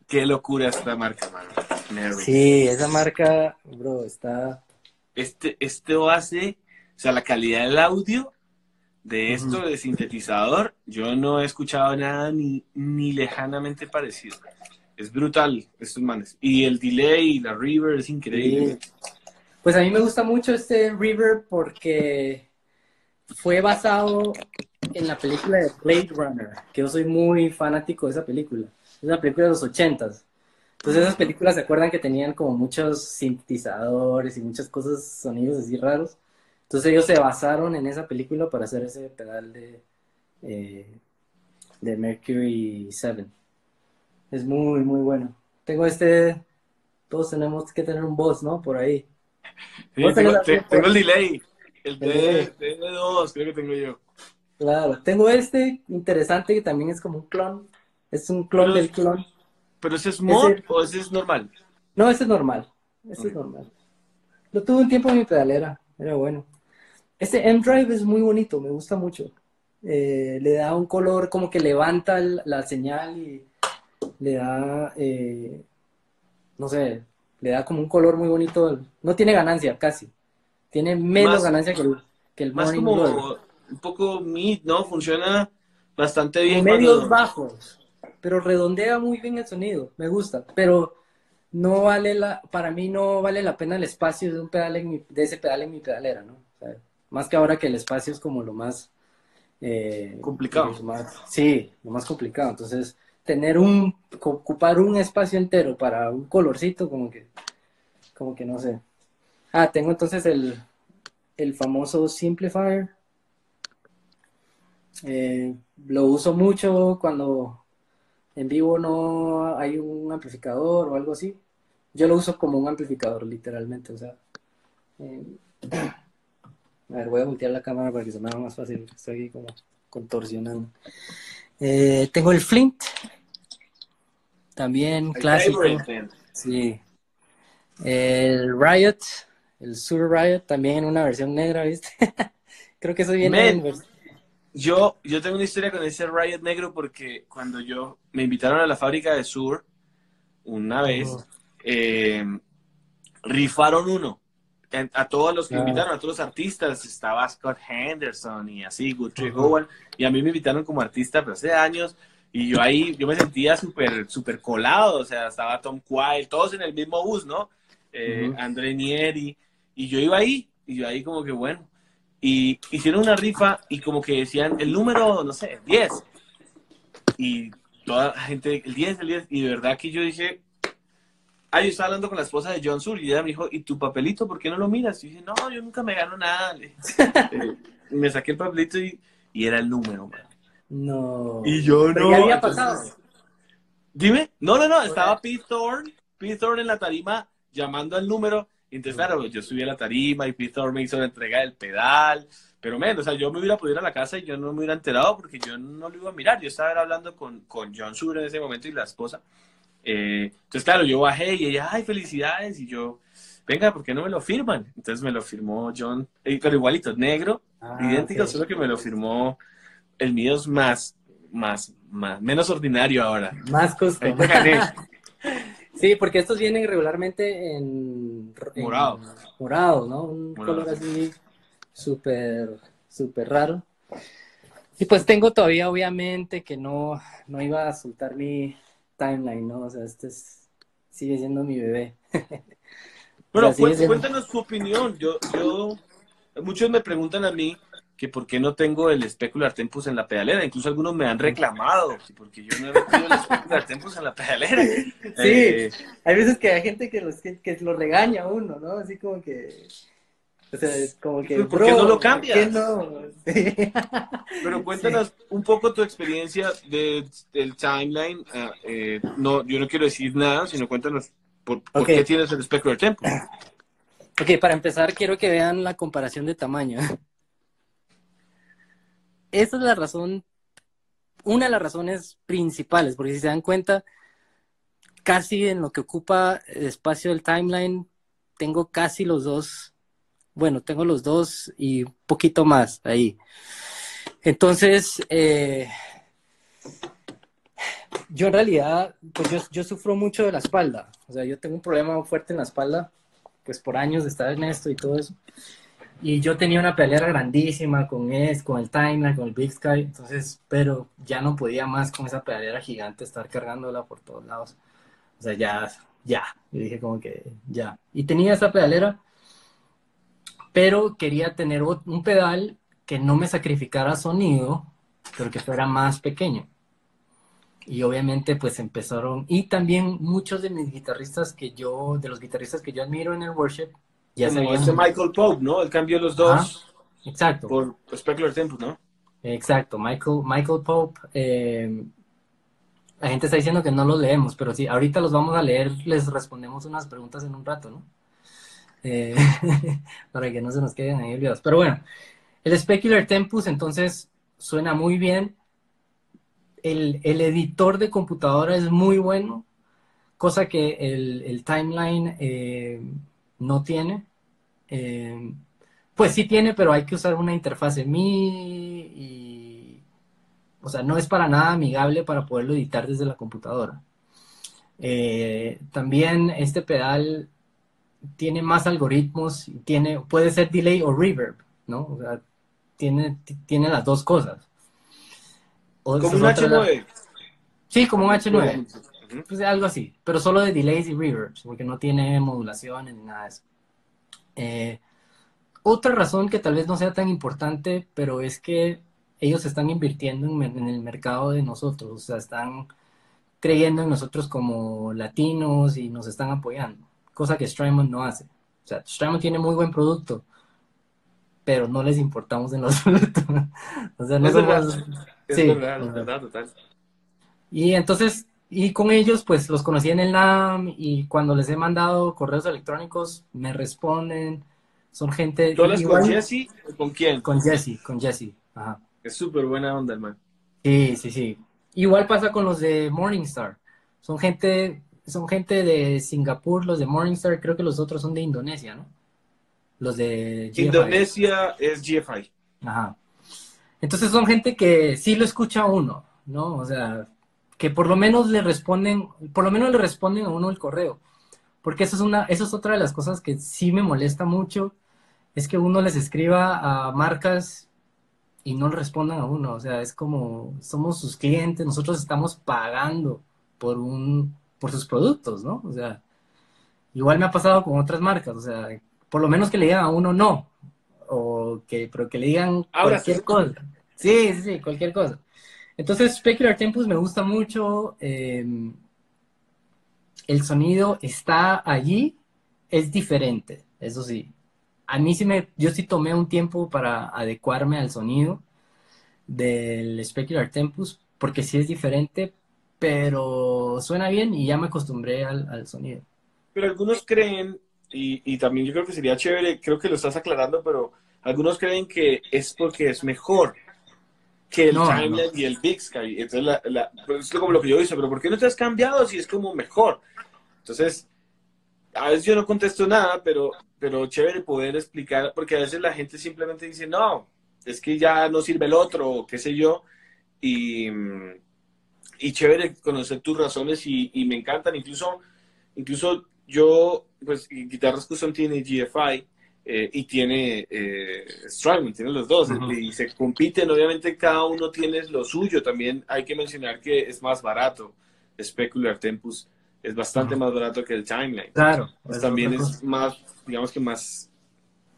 Qué locura esta marca, mano. Sí, esa marca, bro, está... Este, este hace, o sea, la calidad del audio de esto de sintetizador, yo no he escuchado nada ni, ni lejanamente parecido. Es brutal, estos manes. Y el delay y la reverb es increíble. Pues a mí me gusta mucho este reverb porque fue basado en la película de Blade Runner, que yo soy muy fanático de esa película. Es una película de los ochentas. Entonces esas películas se acuerdan que tenían como muchos sintetizadores y muchas cosas, sonidos así raros. Entonces ellos se basaron en esa película para hacer ese pedal de, eh, de Mercury 7. Es muy, muy bueno. Tengo este, todos tenemos que tener un boss, ¿no? Por ahí. (laughs) tengo, el delay. El D2, creo que tengo yo. Claro, tengo este interesante que también es como un clon. Es un clon del clon. ¿Pero ese es mod o ese es normal? No, ese es normal. Ese es normal. Lo tuve un tiempo en mi pedalera. Era bueno. Este M-Drive es muy bonito, me gusta mucho. Eh, le da un color como que levanta la señal y le da, eh, no sé, le da como un color muy bonito. No tiene ganancia, casi. Tiene menos ganancia que el, que el más como un poco mid, ¿no? Funciona bastante bien. Medios bajos, pero redondea muy bien el sonido. Me gusta, pero no vale la, para mí no vale la pena el espacio de un pedal en de ese pedal en mi pedalera, ¿no? más que ahora que el espacio es como lo más eh, complicado. sí, lo más complicado. Entonces, tener un, ocupar un espacio entero para un colorcito, como que, como que no sé. Ah, tengo entonces el, el famoso Simplifier. Eh, lo uso mucho cuando en vivo no hay un amplificador o algo así. Yo lo uso como un amplificador, literalmente. O sea, eh, (clears throat) a ver, voy a voltear la cámara para que se me haga más fácil. Estoy como contorsionando. Eh, tengo el Flint. También clásico. Sí. El Riot el Super Riot también en una versión negra, ¿viste? (laughs) Creo que eso viene en yo, yo tengo una historia con ese Riot negro porque cuando yo me invitaron a la fábrica de Sur una vez, eh, rifaron uno. A todos los que invitaron, a todos los artistas, estaba Scott Henderson y así, Guthrie Howard, y a mí me invitaron como artista, pero hace años, y yo ahí, yo me sentía súper, súper colado, o sea, estaba Tom Quayle, todos en el mismo bus, ¿no? Eh, André Nieri, y yo iba ahí, y yo ahí como que bueno. Y hicieron una rifa y como que decían el número, no sé, 10. Y toda la gente, el 10, el 10. Y de verdad que yo dije, ah, yo estaba hablando con la esposa de John Sur y ella me dijo, ¿y tu papelito por qué no lo miras? Y dije, no, yo nunca me gano nada. (laughs) Me saqué el papelito y, era el número, man. No. Y yo no. ¿Qué había pasado? Dime. No, no, no. Estaba Pete Thorne, Pete Thorne en la tarima llamando al número entonces, claro, yo subí a la tarima y Peter me hizo la entrega del pedal. Pero, menos, o sea, yo me hubiera podido ir a la casa y yo no me hubiera enterado porque yo no lo iba a mirar. Yo estaba hablando con, con John Sur en ese momento y la esposa. Eh, entonces, claro, yo bajé y ella, ay, felicidades. Y yo, venga, ¿por qué no me lo firman? Entonces me lo firmó John, eh, pero igualito, negro, ah, idéntico, solo que me lo firmó el mío es más, más, más, menos ordinario ahora. Más gané. (laughs) Sí, porque estos vienen regularmente en, en Morado. morado, ¿no? Un Morado, color así súper, súper raro. Y pues tengo todavía, obviamente, que no, no iba a soltar mi timeline, ¿no? O sea, este es, sigue siendo mi bebé. Bueno, (laughs) O sea, siendo- cuéntanos tu opinión. Yo, yo, muchos me preguntan a mí que por qué no tengo el Specular Tempus en la pedalera. Incluso algunos me han reclamado que porque yo no he metido el Specular Tempus en la pedalera. Eh, Hay veces que hay gente que, los, que, que lo regaña a uno, ¿no? Así como que... O sea, es como que... ¿Por qué "Bro, no lo ¿por qué cambias?" no? (laughs) Sí. pero cuéntanos un poco tu experiencia de- del timeline. Ah, eh, no, yo no quiero decir nada, sino cuéntanos por, qué tienes el Specular Tempus. Ok, para empezar quiero que vean la comparación de tamaño. Esa es la razón, una de las razones principales, porque si se dan cuenta, casi en lo que ocupa el espacio del timeline, tengo casi los dos, bueno, tengo los dos y un poquito más ahí. Entonces, eh, yo en realidad, pues yo, yo sufro mucho de la espalda, o sea, yo tengo un problema fuerte en la espalda pues por años de estar en esto y todo eso. Y yo tenía una pedalera grandísima con es, con el timeline, con el Big Sky, entonces, pero ya no podía más con esa pedalera gigante estar cargándola por todos lados. O sea, ya, ya, yo dije como que ya. Y tenía esa pedalera, pero quería tener un pedal que no me sacrificara sonido, pero que fuera más pequeño. Y obviamente pues empezaron, y también muchos de mis guitarristas que yo, de los guitarristas que yo admiro en el worship, ya Como este Michael Pope, ¿no? Él cambió los dos Exacto, por Specular Tempus, ¿no? exacto, Michael, Michael Pope. eh, la gente está diciendo que no los leemos, pero sí, ahorita los vamos a leer, les respondemos unas preguntas en un rato, ¿no? Eh, (laughs) para que no se nos queden ahí olvidados. Pero bueno, el Specular Tempus entonces suena muy bien. El, el editor de computadora es muy bueno, cosa que el, el timeline eh, no tiene. Eh, pues sí tiene, pero hay que usar una interfase MI y, o sea, no es para nada amigable para poderlo editar desde la computadora. Eh, también este pedal tiene más algoritmos, tiene, puede ser delay o reverb, ¿no? O sea, tiene, tiene las dos cosas. O- Como un es otra de las- H9. Sí, como un H9. Ujú. Pues algo así, pero solo de delays y reverbs, porque no tiene modulaciones ni nada de eso. Eh, otra razón que tal vez no sea tan importante, pero es que ellos están invirtiendo en, en el mercado de nosotros, o sea, están creyendo en nosotros como latinos y nos están apoyando, cosa que Strymon no hace. O sea, Strymon tiene muy buen producto, pero no les importamos en lo (laughs) absoluto. O sea, no Es verdad. somos... Es Sí, verdad, es verdad, total. Y entonces, y con ellos, pues los conocí en el NAM y cuando les he mandado correos electrónicos, me responden. Son gente. ¿Tú hablas con Jesse o con quién? Con Jesse, con Jesse. Ajá. Es súper buena onda, hermano. Sí, sí, sí. Igual pasa con los de Morningstar. Son gente, son gente de Singapur, los de Morningstar, creo que los otros son de Indonesia, ¿no? Los de GFI. Indonesia es GFI. Ajá. Entonces son gente que sí lo escucha uno, ¿no? O sea, que por lo menos le responden, por lo menos le responden a uno el correo. Porque eso es una, eso es otra de las cosas que sí me molesta mucho, es que uno les escriba a marcas y no le respondan a uno. O sea, es como somos sus clientes, nosotros estamos pagando por un, por sus productos, ¿no? O sea, igual me ha pasado con otras marcas, o sea, por lo menos que le digan a uno no, o que, pero que le digan Ahora cualquier sí. cosa. Sí, sí, sí, cualquier cosa. Entonces, Specular Tempus me gusta mucho. eh, el sonido está allí, es diferente, eso sí. A mí sí me, yo sí tomé un tiempo para adecuarme al sonido del Specular Tempus, porque sí es diferente, pero suena bien y ya me acostumbré al, al sonido. Pero algunos creen, y, y también yo creo que sería chévere, creo que lo estás aclarando, pero algunos creen que es porque es mejor que el No, Timeline y el Big Sky. Entonces, la, la- pues es como lo que yo hice, pero ¿por qué no te has cambiado si es como mejor? Entonces, a veces yo no contesto nada, pero, pero chévere poder explicar, porque a veces la gente simplemente dice, no, es que ya no sirve el otro, o qué sé yo, y, y chévere conocer tus razones y, y, me encantan, incluso, incluso yo, pues Guitarras Custom tiene GFI eh, y tiene eh, Strymon, tiene los dos, y se compiten, obviamente cada uno tiene lo suyo, también hay que mencionar que es más barato, Specular Tempus es bastante más barato que el Timeline. Claro. Pues también es más, digamos que más,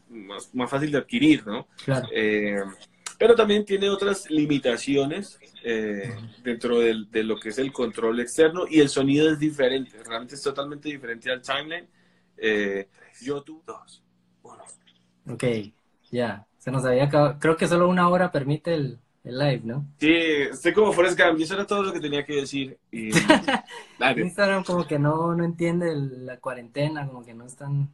más, más fácil de adquirir, ¿no? Claro. Eh, pero también tiene otras limitaciones eh, dentro del, de lo que es el control externo y el sonido es diferente, realmente es totalmente diferente al timeline. Eh, yo tuve dos. Ok, ya, se nos había acabado. Creo que solo una hora permite el, el live, ¿no? Sí, estoy como Forrest Gump, eso era todo lo que tenía que decir. Y... (laughs) Instagram como que no, no entiende la cuarentena, como que no están...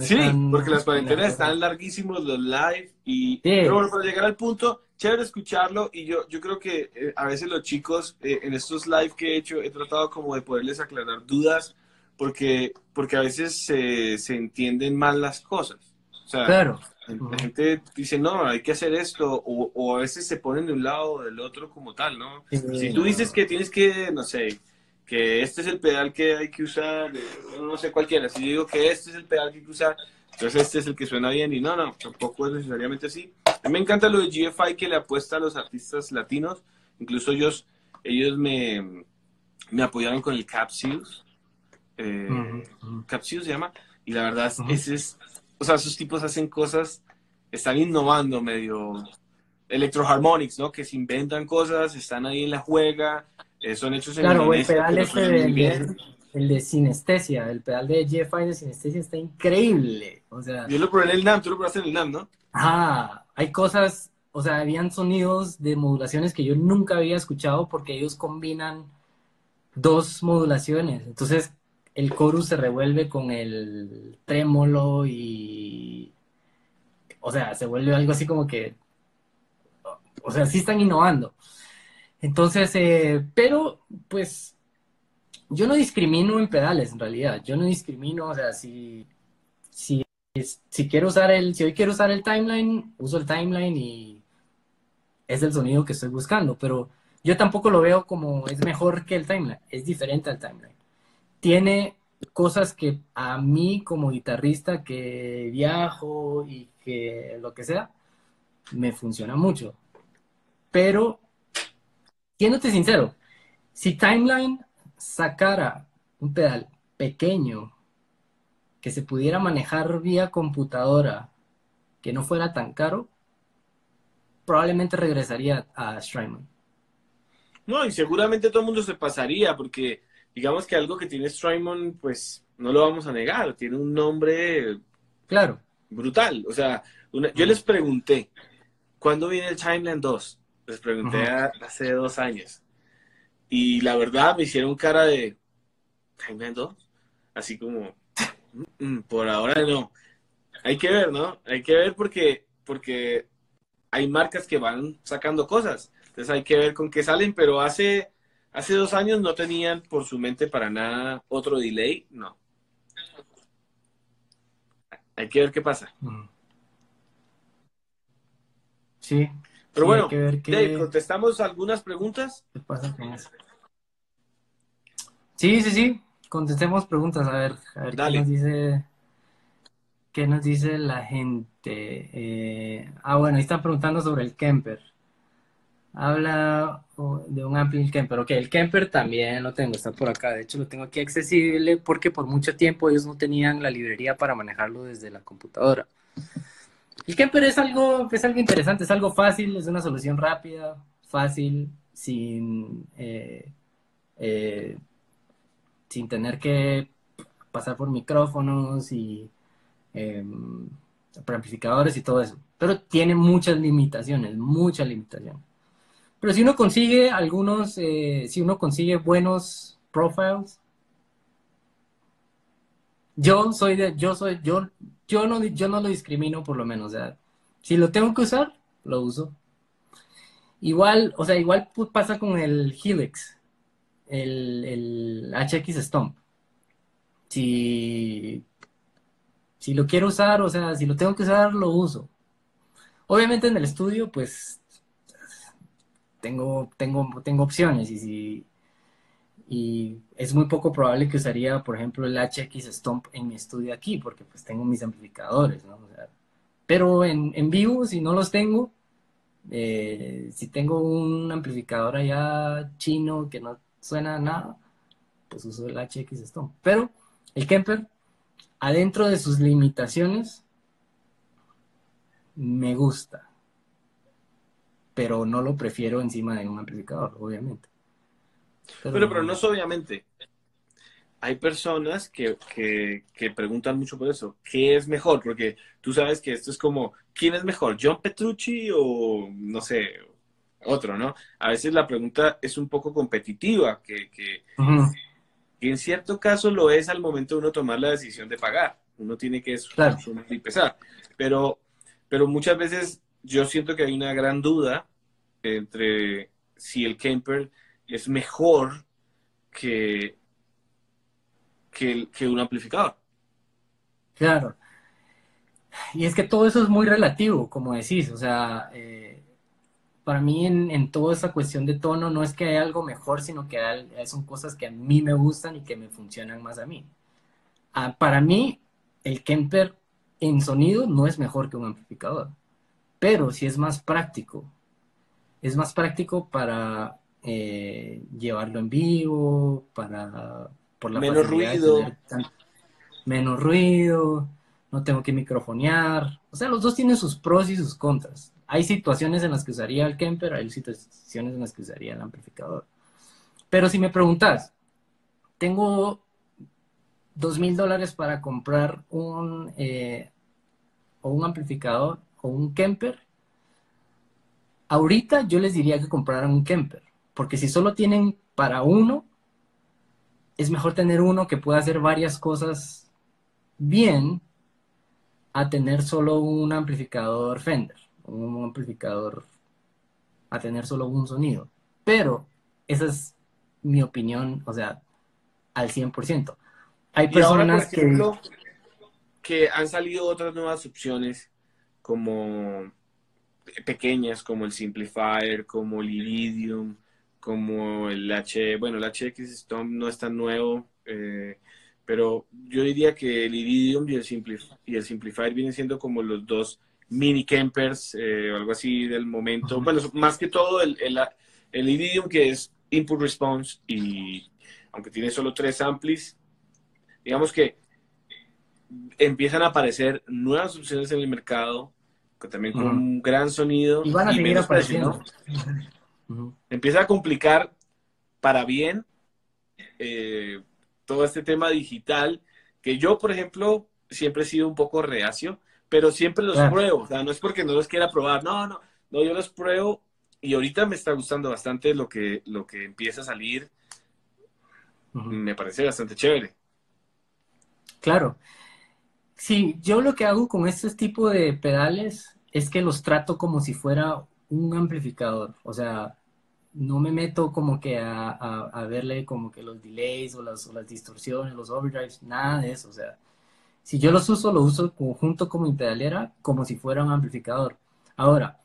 sí, porque las cuarentenas están larguísimos, los live, y pero bueno, para llegar al punto, chévere escucharlo, y yo, yo creo que eh, a veces los chicos eh, en estos live que he hecho, he tratado como de poderles aclarar dudas, porque, porque a veces se, se entienden mal las cosas. O sea, claro. La gente dice, no, hay que hacer esto, o, o, a veces se ponen de un lado o del otro como tal, ¿no? si tú dices que tienes que, no sé, que este es el pedal que hay que usar, no sé cualquiera, si yo digo que este es el pedal que hay que usar, entonces este es el que suena bien, y no, no, tampoco es necesariamente así. A mí me encanta lo de GFI que le apuesta a los artistas latinos, incluso ellos, ellos me, me apoyaron con el Capsules, eh, Capsules se llama, y la verdad, ese es o sea, esos tipos hacen cosas, están innovando medio electroharmonics, ¿no? Que se inventan cosas, están ahí en la juega, eh, son hechos en Claro, el pedal este de, el de sinestesia, el pedal de GFI de sinestesia está increíble, o sea... Yo lo probé en el NAM, tú lo probaste en el NAM, ¿no? Ah, hay cosas, o sea, habían sonidos de modulaciones que yo nunca había escuchado porque ellos combinan dos modulaciones, entonces el chorus se revuelve con el trémolo y, o sea, se vuelve algo así como que, o sea, sí están innovando. Entonces, eh, pero pues yo no discrimino en pedales en realidad, yo no discrimino, o sea, si, si, si quiero usar el, si hoy quiero usar el timeline, uso el timeline y es el sonido que estoy buscando, pero yo tampoco lo veo como es mejor que el timeline, es diferente al timeline tiene cosas que a mí como guitarrista que viajo y que lo que sea, me funciona mucho. Pero, siéndote sincero, si Timeline sacara un pedal pequeño que se pudiera manejar vía computadora, que no fuera tan caro, probablemente regresaría a Strymon. No, y seguramente todo el mundo se pasaría, porque digamos que algo que tiene Strymon, pues no lo vamos a negar, tiene un nombre claro. brutal. O sea, yo les pregunté, ¿cuándo viene el Timeline 2? Les pregunté hace dos años. Y la verdad me hicieron cara de, ¿Timeline 2? Así como, mm, mm, por ahora no. Hay que ver, ¿no? Hay que ver porque, porque hay marcas que van sacando cosas. Entonces hay que ver con qué salen, pero hace Hace dos años no tenían por su mente para nada otro delay, no. Hay que ver qué pasa. Sí. Pero bueno, Dave, ¿contestamos algunas preguntas? ¿Qué pasa con eso? Sí, sí, sí. Contestemos preguntas. A ver, a ver qué nos dice. ¿Qué nos dice la gente? Eh, ah, bueno, ahí están preguntando sobre el Kemper. Habla de un Ampli Kemper. Ok, el Kemper también lo tengo, está por acá. De hecho, lo tengo aquí accesible porque por mucho tiempo ellos no tenían la librería para manejarlo desde la computadora. El Kemper es algo, es algo interesante, es algo fácil, es una solución rápida, fácil, sin, eh, eh, sin tener que pasar por micrófonos y eh, amplificadores y todo eso. Pero tiene muchas limitaciones, muchas limitaciones. Pero si uno consigue algunos, eh, si uno consigue buenos profiles, yo soy de, yo soy, yo, yo no, yo no lo discrimino por lo menos. Si lo tengo que usar, lo uso. Igual, o sea, igual pasa con el Helix, el, el HX Stomp. Si, si lo quiero usar, o sea, si lo tengo que usar, lo uso. Obviamente en el estudio, pues, tengo, tengo, tengo opciones y si y es muy poco probable que usaría, por ejemplo, el HX Stomp en mi estudio aquí, porque pues tengo mis amplificadores, ¿no? pero en, en, vivo, si no los tengo, eh, si tengo un amplificador allá chino que no suena nada, pues uso el HX Stomp. Pero el Kemper, adentro de sus limitaciones, me gusta, pero no lo prefiero encima de un amplificador, obviamente. Pero, pero, no es obviamente. Hay personas que, que, preguntan mucho por eso. ¿Qué es mejor? Porque tú sabes que esto es como, ¿quién es mejor? ¿John Petrucci o no sé, otro, ¿no? A veces la pregunta es un poco competitiva, que, que, en cierto caso lo es al momento de uno tomar la decisión de pagar. Uno tiene que claro. sumar y pesar. Pero, pero muchas veces yo siento que hay una gran duda entre si el Kemper es mejor que, que, un amplificador. Claro. Y es que todo eso es muy relativo, como decís. O sea, eh, para mí en, toda esa cuestión de tono no es que haya algo mejor, sino que son cosas que a mí me gustan y que me funcionan más a mí. Ah, para mí, el Kemper en sonido no es mejor que un amplificador, pero sí es más práctico. Es más práctico para eh, llevarlo en vivo, para por la menos ruido. menos ruido, no tengo que microfonear. O sea, los dos tienen sus pros y sus contras. Hay situaciones en las que usaría el Kemper, hay situaciones en las que usaría el amplificador. Pero si me preguntas, tengo dos mil dólares para comprar un, eh, o un amplificador o un Kemper, ahorita yo les diría que compraran un Kemper. Porque si solo tienen para uno, es mejor tener uno que pueda hacer varias cosas bien a tener solo un amplificador Fender, un amplificador, a tener solo un sonido. Pero esa es mi opinión, o sea, al 100%. Hay personas que... que han salido otras nuevas opciones como pequeñas, como el Simplifier, como el Iridium, como el H, bueno, el HX Stomp no es tan nuevo, eh, pero yo diría que el Iridium y el, y el Simplifier vienen siendo como los dos mini campers eh, o algo así del momento. Bueno, más que todo el, el, Iridium que es input response y aunque tiene solo tres amplis, digamos que empiezan a aparecer nuevas opciones en el mercado, también con un gran sonido y van a seguir apareciendo. Empieza a complicar para bien eh, todo este tema digital, que yo, por ejemplo, siempre he sido un poco reacio, pero siempre los pruebo. O sea, no es porque no los quiera probar, no, no, no, yo los pruebo y ahorita me está gustando bastante lo que, lo que empieza a salir. Me parece bastante chévere. Claro. Sí, yo lo que hago con este tipo de pedales es que los trato como si fuera un amplificador. O sea, no me meto como que a, verle como que los delays o las, distorsiones, los overdrives, nada de eso. O sea, si yo los uso, lo uso junto con mi pedalera como si fuera un amplificador. Ahora,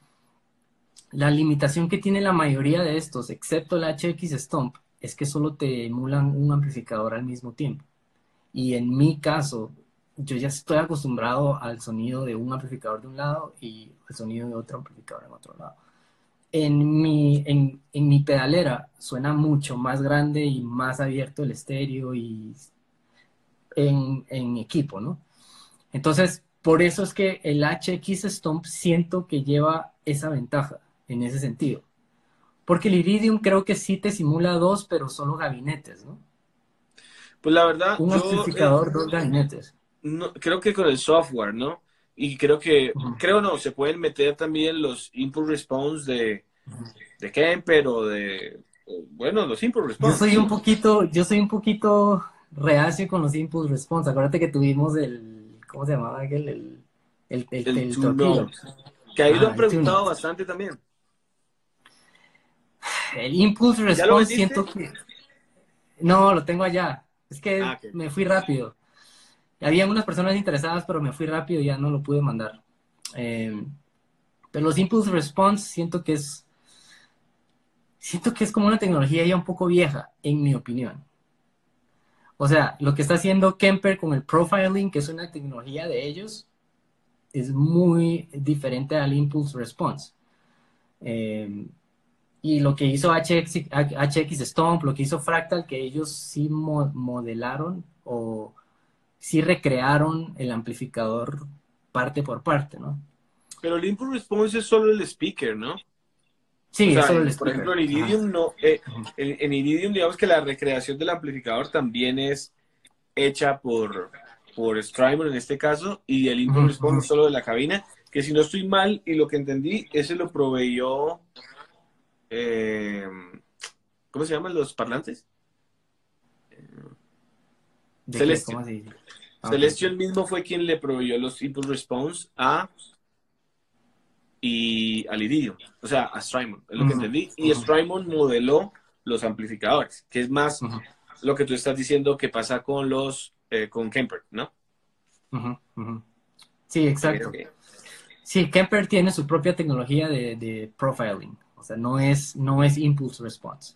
la limitación que tiene la mayoría de estos, excepto el HX Stomp, es que solo te emulan un amplificador al mismo tiempo. Y en mi caso, yo ya estoy acostumbrado al sonido de un amplificador de un lado y el sonido de otro amplificador en otro lado en mi, en, mi pedalera suena mucho más grande y más abierto el estéreo y en, equipo, ¿no? Entonces, por eso es que el HX Stomp siento que lleva esa ventaja en ese sentido. Porque el Iridium creo que sí te simula dos, pero solo gabinetes, ¿no? Pues la verdad. Un amplificador, eh, dos gabinetes. No, creo que con el software, ¿no? Y creo que, creo no, se pueden meter también los input response de, de Kemper o de, bueno, los input response. Yo soy un poquito, yo soy un poquito reacio con los input response. Acuérdate que tuvimos el, ¿cómo se llamaba aquel? El, el, el, el, Que ahí lo han preguntado bastante también. El input response siento que... No, lo tengo allá. Es que ah, me fui rápido. Había unas personas interesadas, pero me fui rápido y ya no lo pude mandar. Eh, Pero los impulse response siento que es siento que es como una tecnología ya un poco vieja, en mi opinión. O sea, lo que está haciendo Kemper con el profiling, que es una tecnología de ellos, es muy diferente al impulse response. Eh, y lo que hizo HX, HX Stomp, lo que hizo Fractal, que ellos sí modelaron o sí recrearon el amplificador parte por parte, ¿no? Pero el impulse response es solo el speaker, ¿no? Sí, solo el speaker. Por ejemplo, en Iridium, no, eh, en, Iridium, digamos que la recreación del amplificador también es hecha por, por Strymon en este caso, y el impulse response es solo de la cabina, que si no estoy mal, y lo que entendí, ese lo proveyó eh, ¿cómo se llaman los parlantes? Celestial. Ah, Celestial mismo fue quien le proveyó los impulse response a y al Iridium, o sea, a Strymon, es lo que entendí. Y Strymon modeló los amplificadores, que es más lo que tú estás diciendo que pasa con los, eh, con Kemper, ¿no? Sí, exacto. Sí, Kemper tiene su propia tecnología de profiling. O sea, no es, no es impulse response.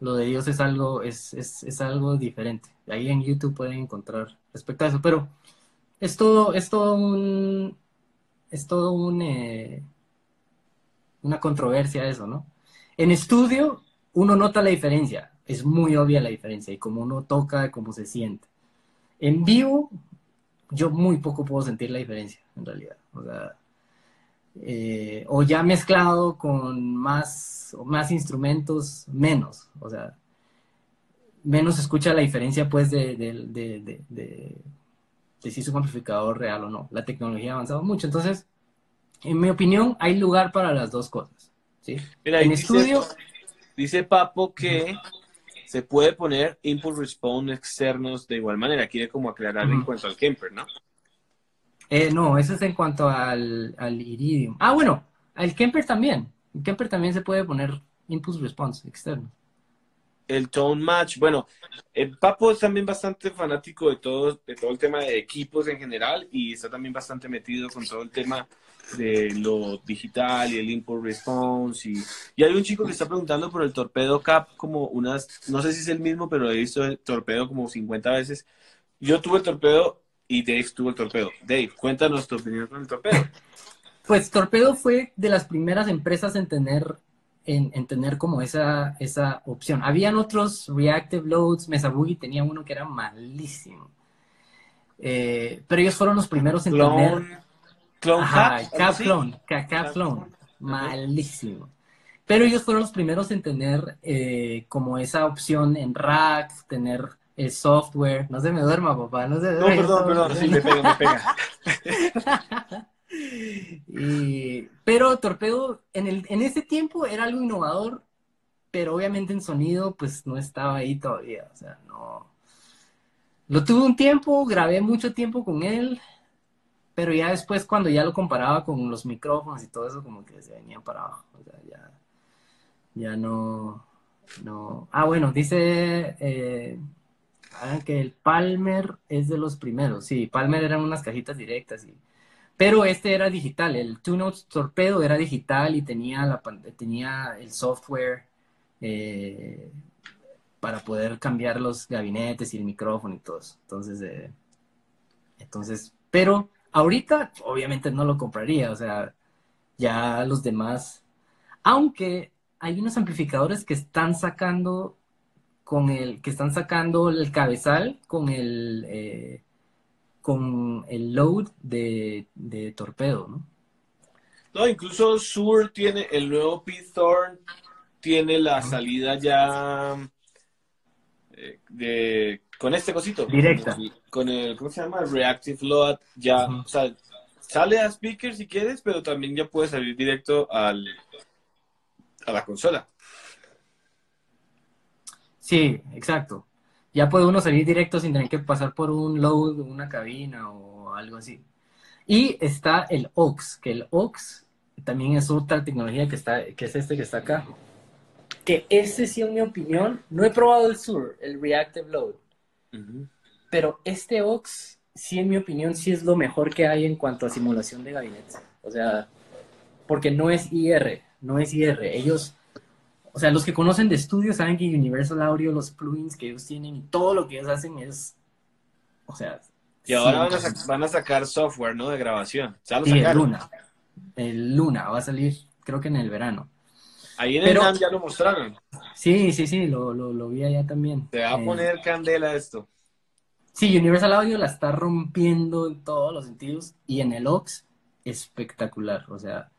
Lo de Dios es algo, es, es, algo diferente. Ahí en YouTube pueden encontrar respecto a eso. Pero es todo, es todo un, es todo un, eh, una controversia eso, ¿no? En estudio uno nota la diferencia, es muy obvia la diferencia y como uno toca, cómo se siente. En vivo, yo muy poco puedo sentir la diferencia, en realidad. O sea, eh, o ya mezclado con más, más instrumentos, menos, o sea, menos escucha la diferencia pues de, de, si es un amplificador real o no. La tecnología ha avanzado mucho, entonces, en mi opinión, hay lugar para las dos cosas. ¿sí? en estudio... Dice Papo que se puede poner impulse response externos de igual manera. Quiere como aclarar en cuanto al Kemper, ¿no? Eh, no, eso es en cuanto al, al, Iridium. Ah, bueno, al Kemper también. El Kemper también se puede poner impulse response externo. El tone match, bueno, el Papo es también bastante fanático de todo, de todo el tema de equipos en general y está también bastante metido con todo el tema de lo digital y el impulse response. Y, y hay un chico que está preguntando por el torpedo cap como unas, no sé si es el mismo, pero he visto el torpedo como 50 veces. Yo tuve el torpedo y Dave tuvo el torpedo. Dave, cuéntanos tu opinión con el torpedo. Pues Torpedo fue de las primeras empresas en tener, en, tener como esa, esa opción. Habían otros Reactive Loads, Mesa Boogie tenía uno que era malísimo. Eh, pero ellos fueron los primeros en tener... Clone Ajá, Cap Clone, Cap Clone, malísimo. Pero ellos fueron los primeros en tener eh, como esa opción en rack, tener el software. No se me duerma, papá, no se No, perdón, perdón, sí, me pega, me pega. (laughs) pero Torpedo en, el, en ese tiempo era algo innovador, pero obviamente en sonido pues no estaba ahí todavía, o sea, no. Lo tuve un tiempo, grabé mucho tiempo con él, pero ya después cuando ya lo comparaba con los micrófonos y todo eso, como que se venían para abajo, o sea, ya, ya no, no. Ah, bueno, dice eh, Ah, que el Palmer es de los primeros. Sí, Palmer eran unas cajitas directas. Y... Pero este era digital. El Two Notes Torpedo era digital y tenía, la, tenía el software eh, para poder cambiar los gabinetes y el micrófono y todo eso. Entonces, eh, entonces, pero ahorita obviamente no lo compraría. O sea, ya los demás. Aunque hay unos amplificadores que están sacando con el que están sacando el cabezal con el eh, con el load de, torpedo, ¿no? No, incluso Sur tiene el nuevo Pete Thorn tiene la salida ya eh, de con este cosito directa con el, ¿cómo se llama? Reactive Load ya, o sea, sale a speaker si quieres, pero también ya puede salir directo al a la consola. Sí, exacto. Ya puede uno salir directo sin tener que pasar por un load, una cabina o algo así. Y está el OX, que el OX también es otra tecnología que está, que es este que está acá. Que ese sí, en mi opinión, no he probado el Sur, el Reactive Load. Pero este OX, sí, en mi opinión, sí es lo mejor que hay en cuanto a simulación de gabinete. O sea, porque no es IR, no es IR. Ellos, o sea, los que conocen de estudio saben que Universal Audio, los plugins que ellos tienen y todo lo que ellos hacen es, o sea... Y ahora van a, sac- van a sacar software, ¿no? De grabación. Ya lo Sí, el. Luna. El Luna va a salir, creo que en el verano. Ahí en Pero- el NAM ya lo mostraron. Sí, sí, sí, lo, lo, lo vi allá también. Te va a Eh, poner candela esto. Sí, Universal Audio la está rompiendo en todos los sentidos y en el OX espectacular. O sea,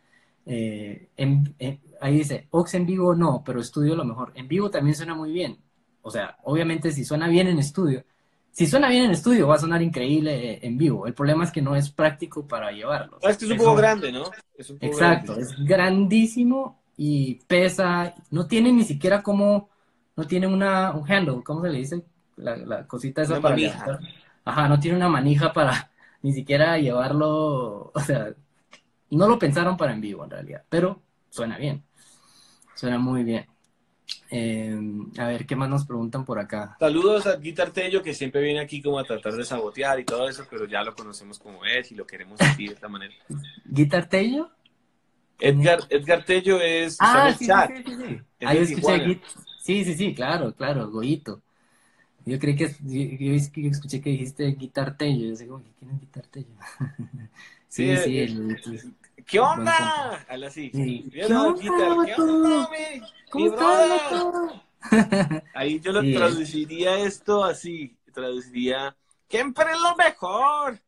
eh, en- en- ahí dice, OX en vivo no, pero estudio lo mejor. En vivo también suena muy bien. O sea, obviamente si suena bien en estudio, si suena bien en estudio va a sonar increíble eh, en vivo. El problema es que no es práctico para llevarlo. Ah, es que es un poco grande, ¿no? Es un poco Exacto, grande. es grandísimo y pesa, no tiene ni siquiera como, no tiene una, un handle, ¿cómo se le dice? La, la cosita esa Una para manija. Ajá, no tiene una manija para (laughs) ni siquiera llevarlo, o sea, no lo pensaron para en vivo en realidad, pero suena bien, suena muy bien. Eh, a ver, ¿qué más nos preguntan por acá? Saludos a Guitar Tello, que siempre viene aquí como a tratar de sabotear y todo eso, pero ya lo conocemos como es y lo queremos así de esta manera. ¿Guitar Tello? Edgar, Edgar Tello es Ah, sí, chat. sí, sí, sí, sí. Es escuché Sí, sí, sí, claro, claro, Goyito. Yo creí que, yo, escuché que dijiste Guitar Tello. Yo sé como, ¿quién es Guitar Tello? (laughs) Sí, Sí, sí, el- el- ¿Qué onda? Así. Sí. ¿Qué onda, ¿Qué onda, mi- ¿Cómo mi estás? Ahí yo lo Sí. traduciría esto así. Traduciría, siempre es lo mejor.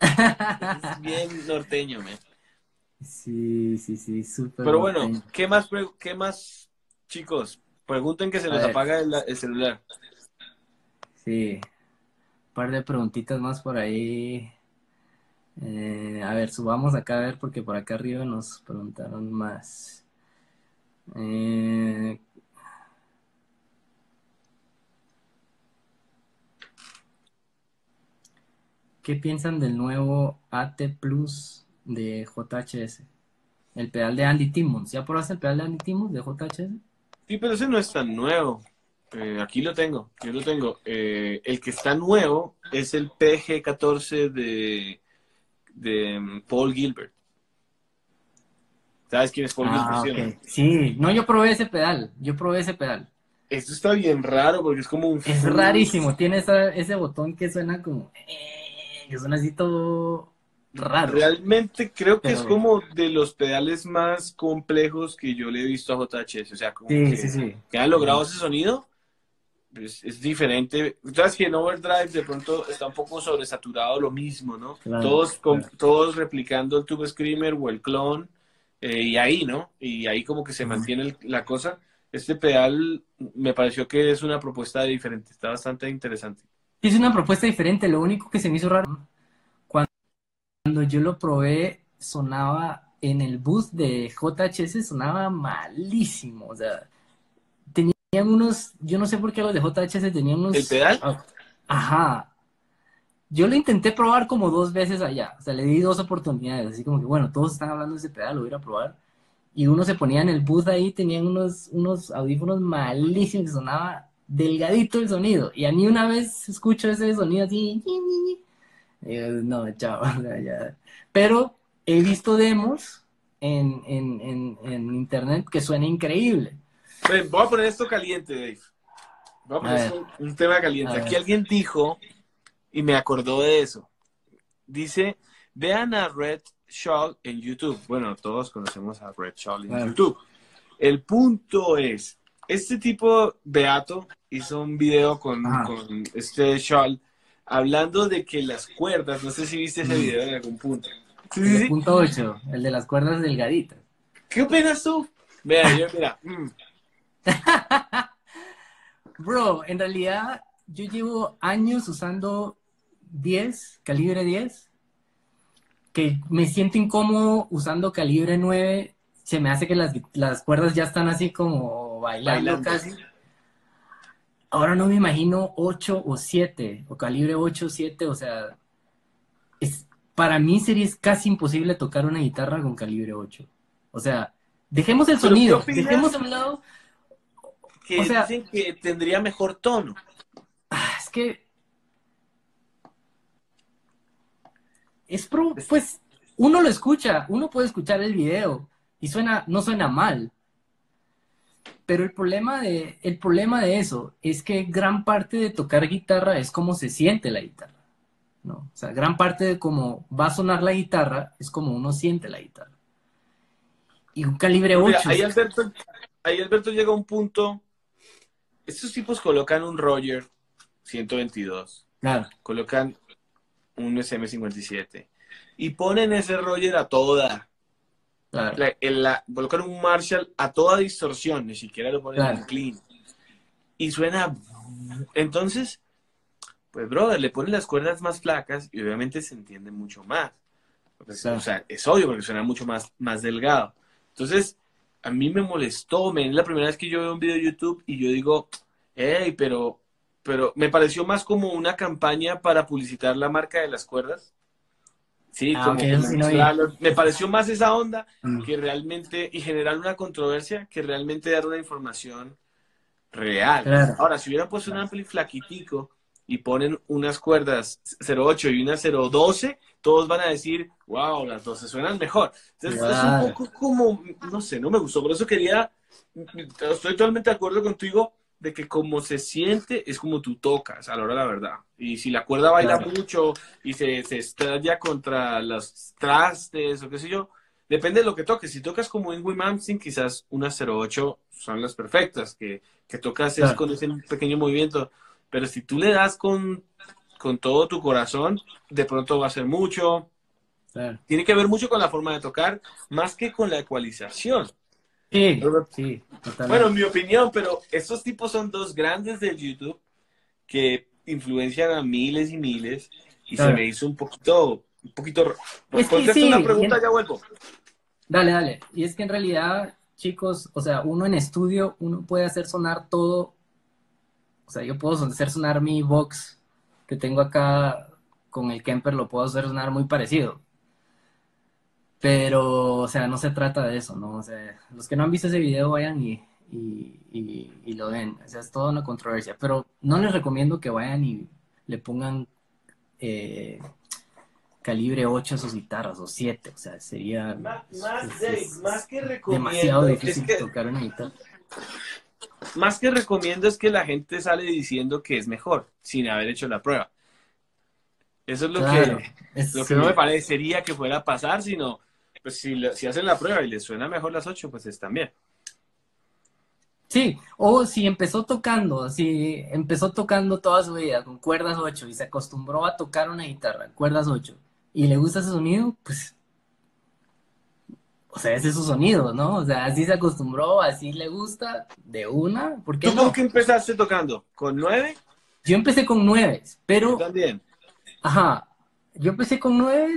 Es bien (laughs) norteño, man. Sí, sí, sí, súper. Pero bueno, norteño. ¿qué más, qué más, chicos? Pregunten que se les apaga el, el celular. Sí. Un par de preguntitas más por ahí. Eh, a ver, subamos acá a ver porque por acá arriba nos preguntaron más. Eh, ¿Qué piensan del nuevo AT Plus de JHS? El pedal de Andy Timmons. ¿Ya probaste el pedal de Andy Timmons de JHS? Sí, pero ese no es tan nuevo. Eh, aquí lo tengo, yo lo tengo. El que está nuevo es el PG-14 de, de mm, Paul Gilbert. ¿Sabes quién es Paul Ah, Gilbert? sí o no? ok. Sí, no, yo probé ese pedal. Yo probé ese pedal. Esto está bien raro porque es como un... Es rarísimo, tiene esa- ese botón que suena como, eh, que suena así todo raro. Realmente creo que es como de los pedales más complejos que yo le he visto a JHS. O sea, como Sí, que, sí, sí. que han logrado ese sonido. Es, es diferente. Sabes que en Overdrive de pronto está un poco sobresaturado lo mismo, ¿no? Claro, todos, con- claro. todos replicando el Tube Screamer o el clon. eh, y ahí, ¿no? Y ahí como que se mantiene el- la cosa. Este pedal me pareció que es una propuesta diferente. Está bastante interesante. Es una propuesta diferente, lo único que se me hizo raro, cuando, cuando yo lo probé, sonaba en el bus de JHS, sonaba malísimo, o sea, tenían unos, yo no sé por qué los de JHS tenían unos... ¿El pedal? Ah, Ajá. Yo lo intenté probar como dos veces allá, o sea, le di dos oportunidades, así como que, bueno, todos están hablando de ese pedal, lo voy a probar. Y uno se ponía en el bus ahí, tenían unos, unos audífonos malísimos que sonaba delgadito el sonido. Y a mí una vez escucho ese sonido así, y digo, no, chao, (laughs) ya. Pero he visto demos en, en, en, en internet que suena increíble. Ven, voy a poner esto caliente, Dave. Voy a poner A esto un, tema caliente. A ver. Aquí alguien dijo, y me acordó de eso. Dice, vean a Red Shawl en YouTube. Bueno, todos conocemos a Red Shawl en. YouTube. El punto es, este tipo, Beato, hizo un video con, con este Shawl hablando de que las cuerdas, no sé si viste ese Mm. video en algún punto. Sí, sí, sí. punto 8, el de las cuerdas delgaditas. ¿Qué opinas tú? Vea, yo, mira, mm, (laughs) Bro, en realidad yo llevo años usando 10, calibre 10, que me siento incómodo usando calibre 9, se me hace que las, las cuerdas ya están así como bailando, Bailando. casi. Ahora no me imagino 8 o 7, o calibre 8 o 7, o sea, es, para mí sería casi imposible tocar una guitarra con calibre 8. O sea, dejemos el ¿Pero qué sonido, dejemos a un lado que O sea- dicen que tendría mejor tono. Ah, es que. Es pro, pues uno lo escucha, uno puede escuchar el video, Y suena, no suena mal. Pero el problema, de, el problema de eso es que gran parte de tocar guitarra es cómo se siente la guitarra. ¿no? O sea, gran parte de cómo va a sonar la guitarra es como uno siente la guitarra. Y un calibre 8. ahí, Alberto, ahí Alberto llega a un punto. Estos tipos colocan un Roger 122. Claro. Colocan un SM57. Y ponen ese Roger a toda. Claro. colocan un Marshall a toda distorsión, ni siquiera lo ponen en clean. Y suena. Entonces, pues, brother, le ponen las cuerdas más flacas y obviamente se entiende mucho más. O sea, es obvio porque suena mucho más, más delgado. Entonces, a mí me molestó, es la primera vez que yo veo un video de YouTube y yo digo, hey, pero, pero me pareció más como una campaña para publicitar la marca de las cuerdas. Sí, ah, como me pareció más esa onda mm. que realmente, y generar una controversia, que realmente dar una información real. Ahora, si hubiera puesto un ampli flaquitico y ponen unas cuerdas 08 y una 012, todos van a decir, wow, las 12 suenan mejor. Entonces es un poco como, no sé, no me gustó. Por eso quería, estoy totalmente de acuerdo contigo de que como se siente es como tú tocas a la hora de la verdad. Y si la cuerda baila mucho y se, se estalla contra los trastes o qué sé yo, depende de lo que toques. Si tocas como en Wim quizás unas 08 son las perfectas, que, que tocas es con ese pequeño movimiento. Pero si tú le das con, todo tu corazón, de pronto va a ser mucho. Tiene que ver mucho con la forma de tocar, más que con la ecualización. Sí, sí, Bueno, en mi opinión, pero estos tipos son dos grandes del YouTube que influencian a miles y miles y se me hizo un poquito, un poquito... Es que una pregunta, ya vuelvo. Dale, dale. Y es que en realidad, chicos, o sea, uno en estudio, uno puede hacer sonar todo o sea, yo puedo hacer sonar mi box que tengo acá con el Kemper, lo puedo hacer sonar muy parecido. Pero, o sea, no se trata de eso, ¿no? O sea, los que no han visto ese video vayan y, y, lo ven. O sea, es toda una controversia. Pero no les recomiendo que vayan y le pongan eh, calibre 8 a sus guitarras o 7. O sea, sería más, más, que recomiendo, demasiado difícil tocar una guitarra más que recomiendo es que la gente sale diciendo que es mejor sin haber hecho la prueba. Eso es lo que, lo que no me parecería que fuera a pasar, sino pues si, si hacen la prueba y les suena mejor las 8, pues están bien. Sí, o si empezó tocando, si empezó tocando toda su vida con cuerdas 8 y se acostumbró a tocar una guitarra, cuerdas 8, y le gusta ese sonido, pues o sea, ese es su sonido, ¿no? O sea, así se acostumbró, así le gusta, de una. ¿Por qué ¿Tú con qué empezaste tocando? ¿Con nueve? Yo empecé con nueve, pero... Yo también. Ajá, yo empecé con nueve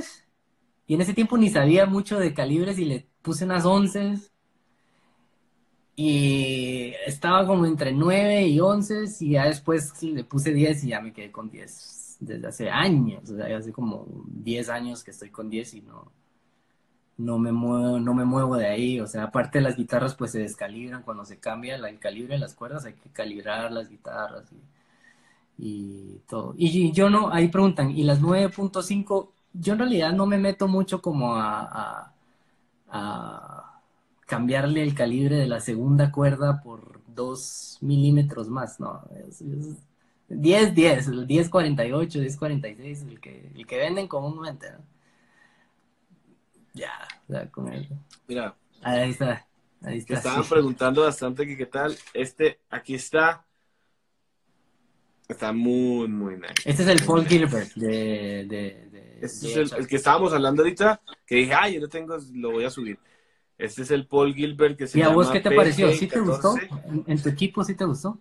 y en ese tiempo ni sabía mucho de calibres y le puse unas once y estaba como entre nueve y once y ya después le puse diez y ya me quedé con diez desde hace años, o sea, hace como diez años que estoy con diez y no no me muevo, no me muevo de ahí, o sea, aparte las guitarras pues se descalibran cuando se cambia el calibre de las cuerdas, hay que calibrar las guitarras y, todo. Y, yo no, ahí preguntan, ¿y las 9.5? Yo en realidad no me meto mucho como a, a, cambiarle el calibre de la segunda cuerda por 2 milímetros más, ¿no? 10, 10, el 10, 48, 10, 46, el que, el que venden comúnmente, ¿no? Ya, ya con él. Mira. Ahí está. Ahí está. estaban preguntando bastante que qué tal. Este, aquí está. Está muy, muy nice. Este es el Paul Gilbert de. de, este es el, que estábamos hablando ahorita. Que dije, ay, yo lo tengo, lo voy a subir. Este es el Paul Gilbert que se ¿Y a vos qué te pareció? ¿Sí te gustó? ¿En, tu equipo sí te gustó?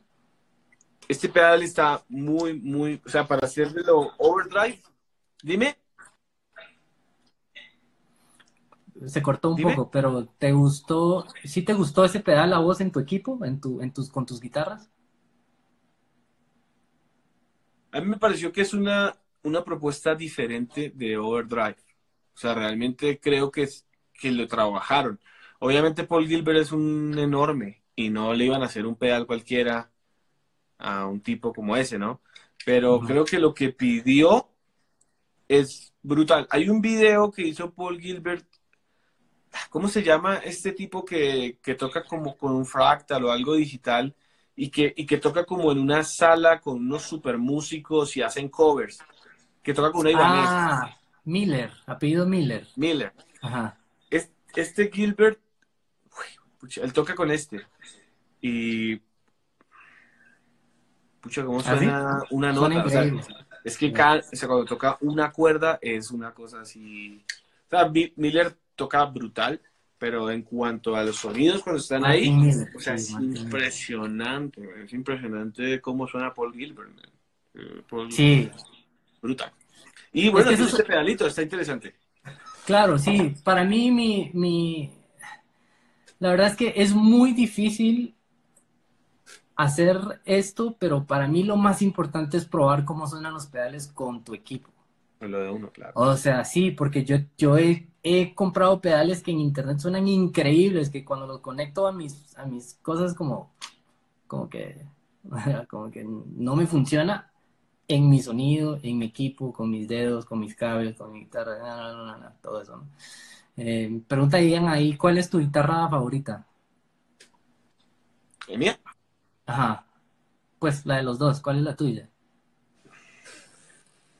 Este pedal está muy, muy. O sea, para hacerlo overdrive. Dime. Se cortó un poco, pero ¿te gustó, sí te gustó ese pedal a voz en tu equipo, en tu, en tus, con tus guitarras? A mí me pareció que es una, una propuesta diferente de Overdrive. O sea, realmente creo que, es, que lo trabajaron. Obviamente Paul Gilbert es un enorme y no le iban a hacer un pedal cualquiera a un tipo como ese, ¿no? Pero creo que lo que pidió es brutal. Hay un video que hizo Paul Gilbert ¿cómo se llama este tipo que, que toca como con un fractal o algo digital y que, y que toca como en una sala con unos super músicos y hacen covers? Que toca con una ibanesa. Ah, Miller, apellido Miller. Miller. Ajá. Es- Este Gilbert, uy, pucha, él toca con este. Y. Pucha, ¿cómo ¿Ah, suena una Suena nota? O sea, increíble. es que cada, o sea, cuando toca una cuerda es una cosa así. O sea, Mi- Miller toca brutal, pero en cuanto a los sonidos cuando están ahí, o sea, es impresionante, es impresionante cómo suena Paul Gilbert. Eh, Paul- Sí, Brutal. Y bueno, que eso es- este pedalito, está interesante. Claro, sí. Para mí, mi, mi... La verdad es que es muy difícil hacer esto, pero para mí lo más importante es probar cómo suenan los pedales con tu equipo. Lo de uno, claro. O sea, sí, porque yo, yo he, he comprado pedales que en internet suenan increíbles, que cuando los conecto a mis, a mis cosas como, como que, (laughs) como que no me funciona en mi sonido, en mi equipo, con mis dedos, con mis cables, con mi guitarra, no, todo eso. ¿no? Eh, pregunta Ian ahí, ¿cuál es tu guitarra favorita? ¿La mía? Ajá, pues la de los dos, ¿cuál es la tuya?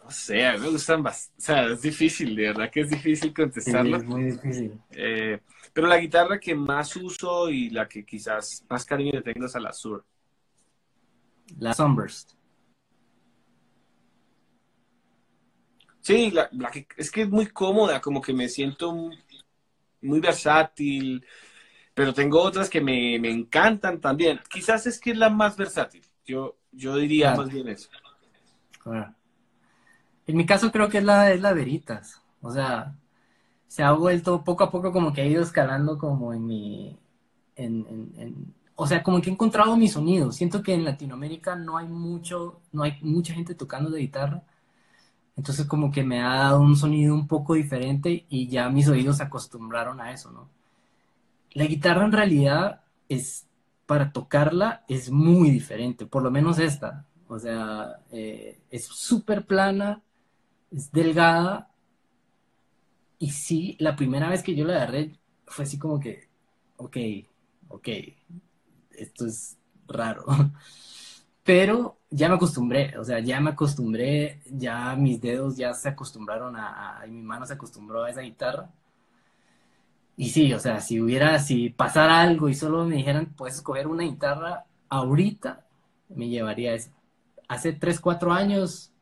No sé, a mí me gustan bastante. O sea, es difícil, de verdad que es difícil contestarlo. es muy difícil. Eh, pero la guitarra que más uso y la que quizás más cariño le tengo es a la Sur. La Sunburst. Sí, la, la que, es que es muy cómoda, como que me siento muy versátil, pero tengo otras que me, me encantan también. Quizás es que es la más versátil. Yo, yo diría Claro. más bien eso. Claro. En mi caso creo que es la, es la Veritas. O sea, se ha vuelto poco a poco como que ha ido escalando como en mi... En, en- en- o sea, como que he encontrado mi sonido. Siento que en Latinoamérica no hay mucho, no hay mucha gente tocando de guitarra. Entonces como que me ha dado un sonido un poco diferente y ya mis oídos se acostumbraron a eso, ¿no? La guitarra en realidad es, para tocarla es muy diferente, por lo menos esta. O sea, eh, es súper plana, es delgada. Y sí, la primera vez que yo la agarré fue así como que, ok, ok, esto es raro. (laughs) Pero ya me acostumbré, o sea, ya me acostumbré, ya mis dedos ya se acostumbraron a, a- y mi mano se acostumbró a esa guitarra. Y sí, o sea, si hubiera, si pasara algo y solo me dijeran, puedes escoger una guitarra, ahorita me llevaría esa. Hace 3, 4 años,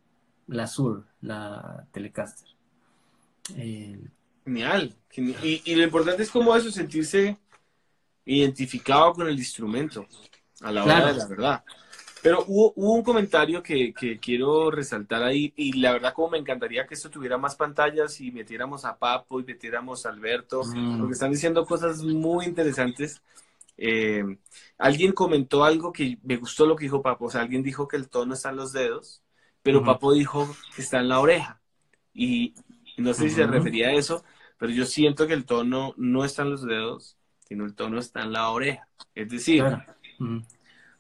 la Sur, la Telecaster. Eh, Genial. Geni- Y, y lo importante es como eso, sentirse identificado con el instrumento a la hora Claro. de la verdad. Pero hubo, hubo un comentario que, que quiero resaltar ahí y la verdad como me encantaría que esto tuviera más pantallas y metiéramos a Papo y metiéramos a Alberto, Mm. porque están diciendo cosas muy interesantes. Eh, alguien comentó algo que me gustó lo que dijo Papo, o sea, alguien dijo que el tono está en los dedos, pero Ujú. Papo dijo que está en la oreja. Y no sé si se refería a eso, pero yo siento que el tono no está en los dedos, sino el tono está en la oreja. Es decir,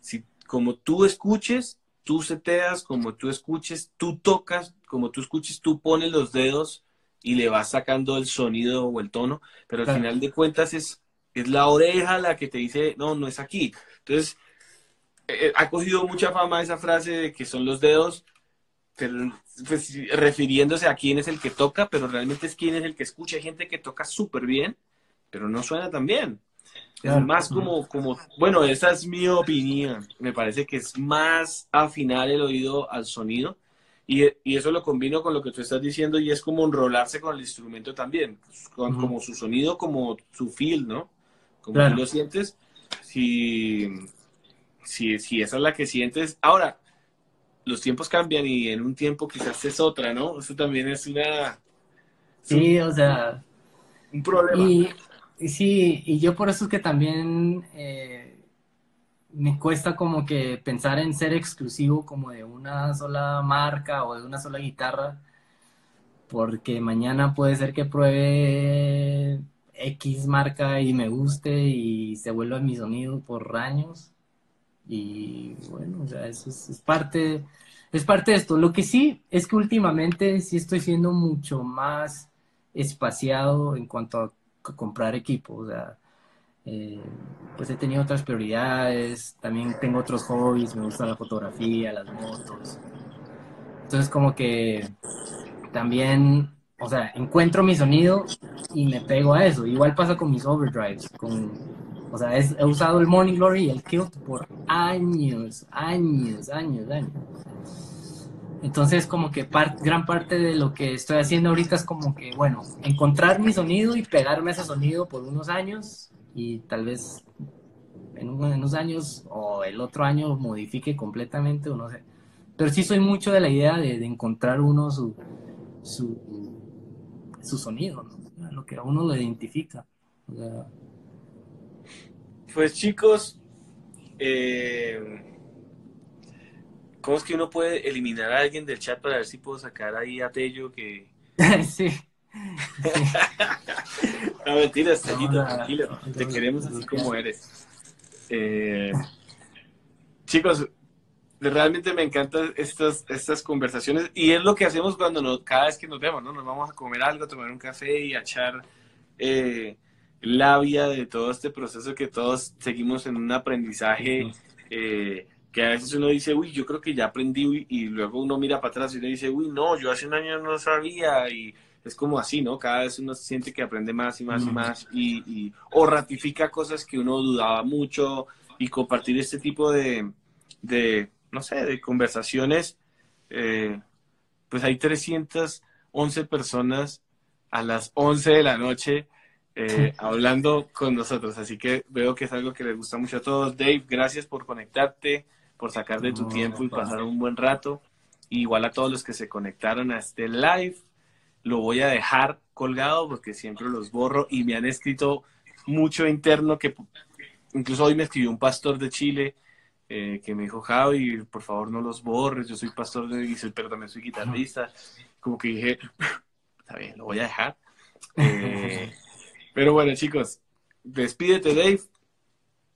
si como tú escuches, tú seteas, como tú escuches, tú tocas, como tú escuches, tú pones los dedos y le vas sacando el sonido o el tono, pero al final de cuentas es, es la oreja la que te dice, no, no es aquí. Entonces, eh, ha cogido mucha fama esa frase de que son los dedos, pero, pues, refiriéndose a quién es el que toca, pero realmente es quién es el que escucha. Hay gente que toca súper bien, pero no suena tan bien. Claro. Es más como, como, bueno, esa es mi opinión. Me parece que es más afinar el oído al sonido. Y, y eso lo combino con lo que tú estás diciendo y es como enrolarse con el instrumento también, pues, con, como su sonido, como su feel, ¿no? Como Claro. tú lo sientes. Si, si, si esa es la que sientes. Ahora, los tiempos cambian y en un tiempo quizás es otra, ¿no? Eso también es una, un- Sí, o sea, un problema. y, y sí, y yo por eso es que también eh, me cuesta como que pensar en ser exclusivo como de una sola marca o de una sola guitarra, porque mañana puede ser que pruebe X marca y me guste y se vuelva mi sonido por años. Y bueno, o sea, eso es, parte, es parte de esto. Lo que sí es que últimamente sí estoy siendo mucho más espaciado en cuanto a comprar equipo, o sea, eh, pues he tenido otras prioridades, también tengo otros hobbies, me gusta la fotografía, las motos. Entonces como que también, o sea, encuentro mi sonido y me pego a eso. Igual pasa con mis overdrives, con, o sea, he usado el Morning Glory y el Kilt por años, años, años, años. Entonces, como que gran parte de lo que estoy haciendo ahorita es como que, bueno, encontrar mi sonido y pegarme a ese sonido por unos años y tal vez en, unos años o el otro año modifique completamente o no sé. Pero sí soy mucho de la idea de, encontrar uno su, su, su sonido, lo que a uno lo identifica. Pues chicos, eh, ¿cómo es que uno puede eliminar a alguien del chat para ver si puedo sacar ahí a Tello que... (laughs) sí. (laughs) no, mentiras, tranquilo. Te queremos así como eres. Eh, chicos, realmente me encantan estas, estas conversaciones y es lo que hacemos cuando nos, cada vez que nos vemos, ¿no? Nos vamos a comer algo, a tomar un café y a echar eh, labia de todo este proceso que todos seguimos en un aprendizaje eh, que a veces uno dice, uy, yo creo que ya aprendí y luego uno mira para atrás y uno dice, uy, no, yo hace un año no sabía y es como así, ¿no? Cada vez uno siente que aprende más y más y más y, o ratifica cosas que uno dudaba mucho y compartir este tipo de, de no sé, de conversaciones. Eh, pues hay 311 personas a las 11 de la noche eh, hablando con nosotros, así que veo que es algo que les gusta mucho a todos. Dave, gracias por conectarte, por sacar de tu tiempo y pasar un buen rato. igual a todos los que se conectaron a este live lo voy a dejar colgado porque siempre los borro y me han escrito mucho interno que incluso hoy me escribió un pastor de Chile eh, que me dijo, Javi, por favor no los borres, yo soy pastor de Diesel, pero también soy guitarrista. Como que dije, (laughs) está bien, lo voy a dejar. (laughs) Eh, pero bueno, chicos, despídete, Dave.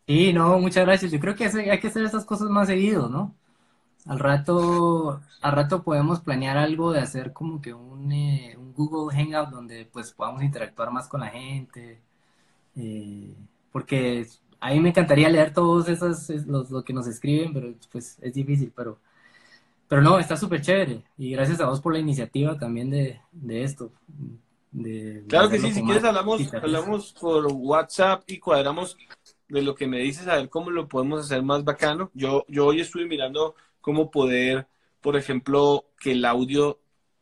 Sí, no, muchas gracias. Yo creo que hay que hacer estas cosas más seguido, ¿no? Al rato, al rato podemos planear algo de hacer como que un, eh, un Google Hangout donde pues podamos interactuar más con la gente. Eh, porque a mí me encantaría leer todos esos, los, lo que nos escriben, pero pues es difícil, pero, pero no, está súper chévere. Y gracias a vos por la iniciativa también de, de esto. De, claro que sí, si quieres hablamos, hablamos por WhatsApp y cuadramos de lo que me dices, a ver cómo lo podemos hacer más bacano. Yo, yo hoy estuve mirando cómo poder, por ejemplo, que el audio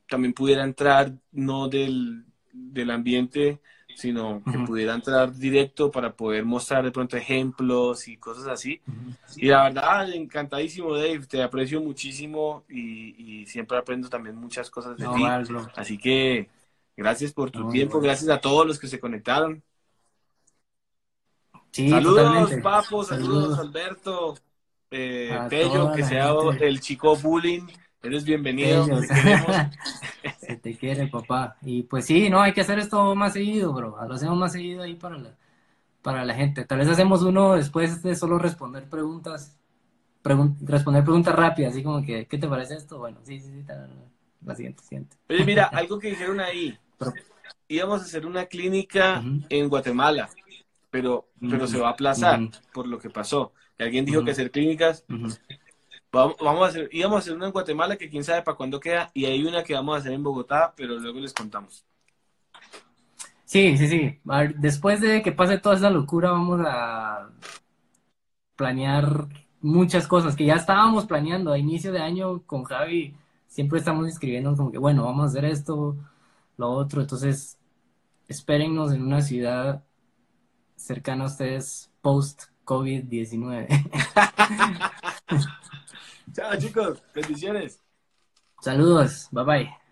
también pudiera entrar no del, ambiente, sino que pudiera entrar directo para poder mostrar de pronto ejemplos y cosas así. Y la verdad, encantadísimo, Dave, te aprecio muchísimo y, siempre aprendo también muchas cosas de ti. Así que gracias por tu tiempo, gracias a todos los que se conectaron. saludos, Papo, saludos, Alberto eh, Tello, que sea el chico bullying. Eres bienvenido. (laughs) Se te quiere, papá. Y pues sí, no, hay que hacer esto más seguido, bro. Lo hacemos más seguido ahí para la, para la gente. Tal vez hacemos uno después de solo responder preguntas, responder preguntas rápidas, así como que, ¿qué te parece esto? Bueno, sí, sí, sí, la siguiente, siguiente. Oye, mira, (laughs) algo que dijeron ahí. Íbamos a hacer una clínica en Guatemala, pero, pero se va a aplazar por lo que pasó alguien dijo que hacer clínicas. vamos, a hacer, íbamos a hacer una en Guatemala que quién sabe para cuándo queda, y hay una que vamos a hacer en Bogotá, pero luego les contamos. Sí, sí, sí. después de que pase toda esa locura, vamos a planear muchas cosas que ya estábamos planeando a inicio de año con Javi. Siempre estamos escribiendo como que, bueno, vamos a hacer esto, lo otro. Entonces, espérennos en una ciudad cercana a ustedes post COVID-19. (laughs) Chao chicos, bendiciones. Saludos, bye bye.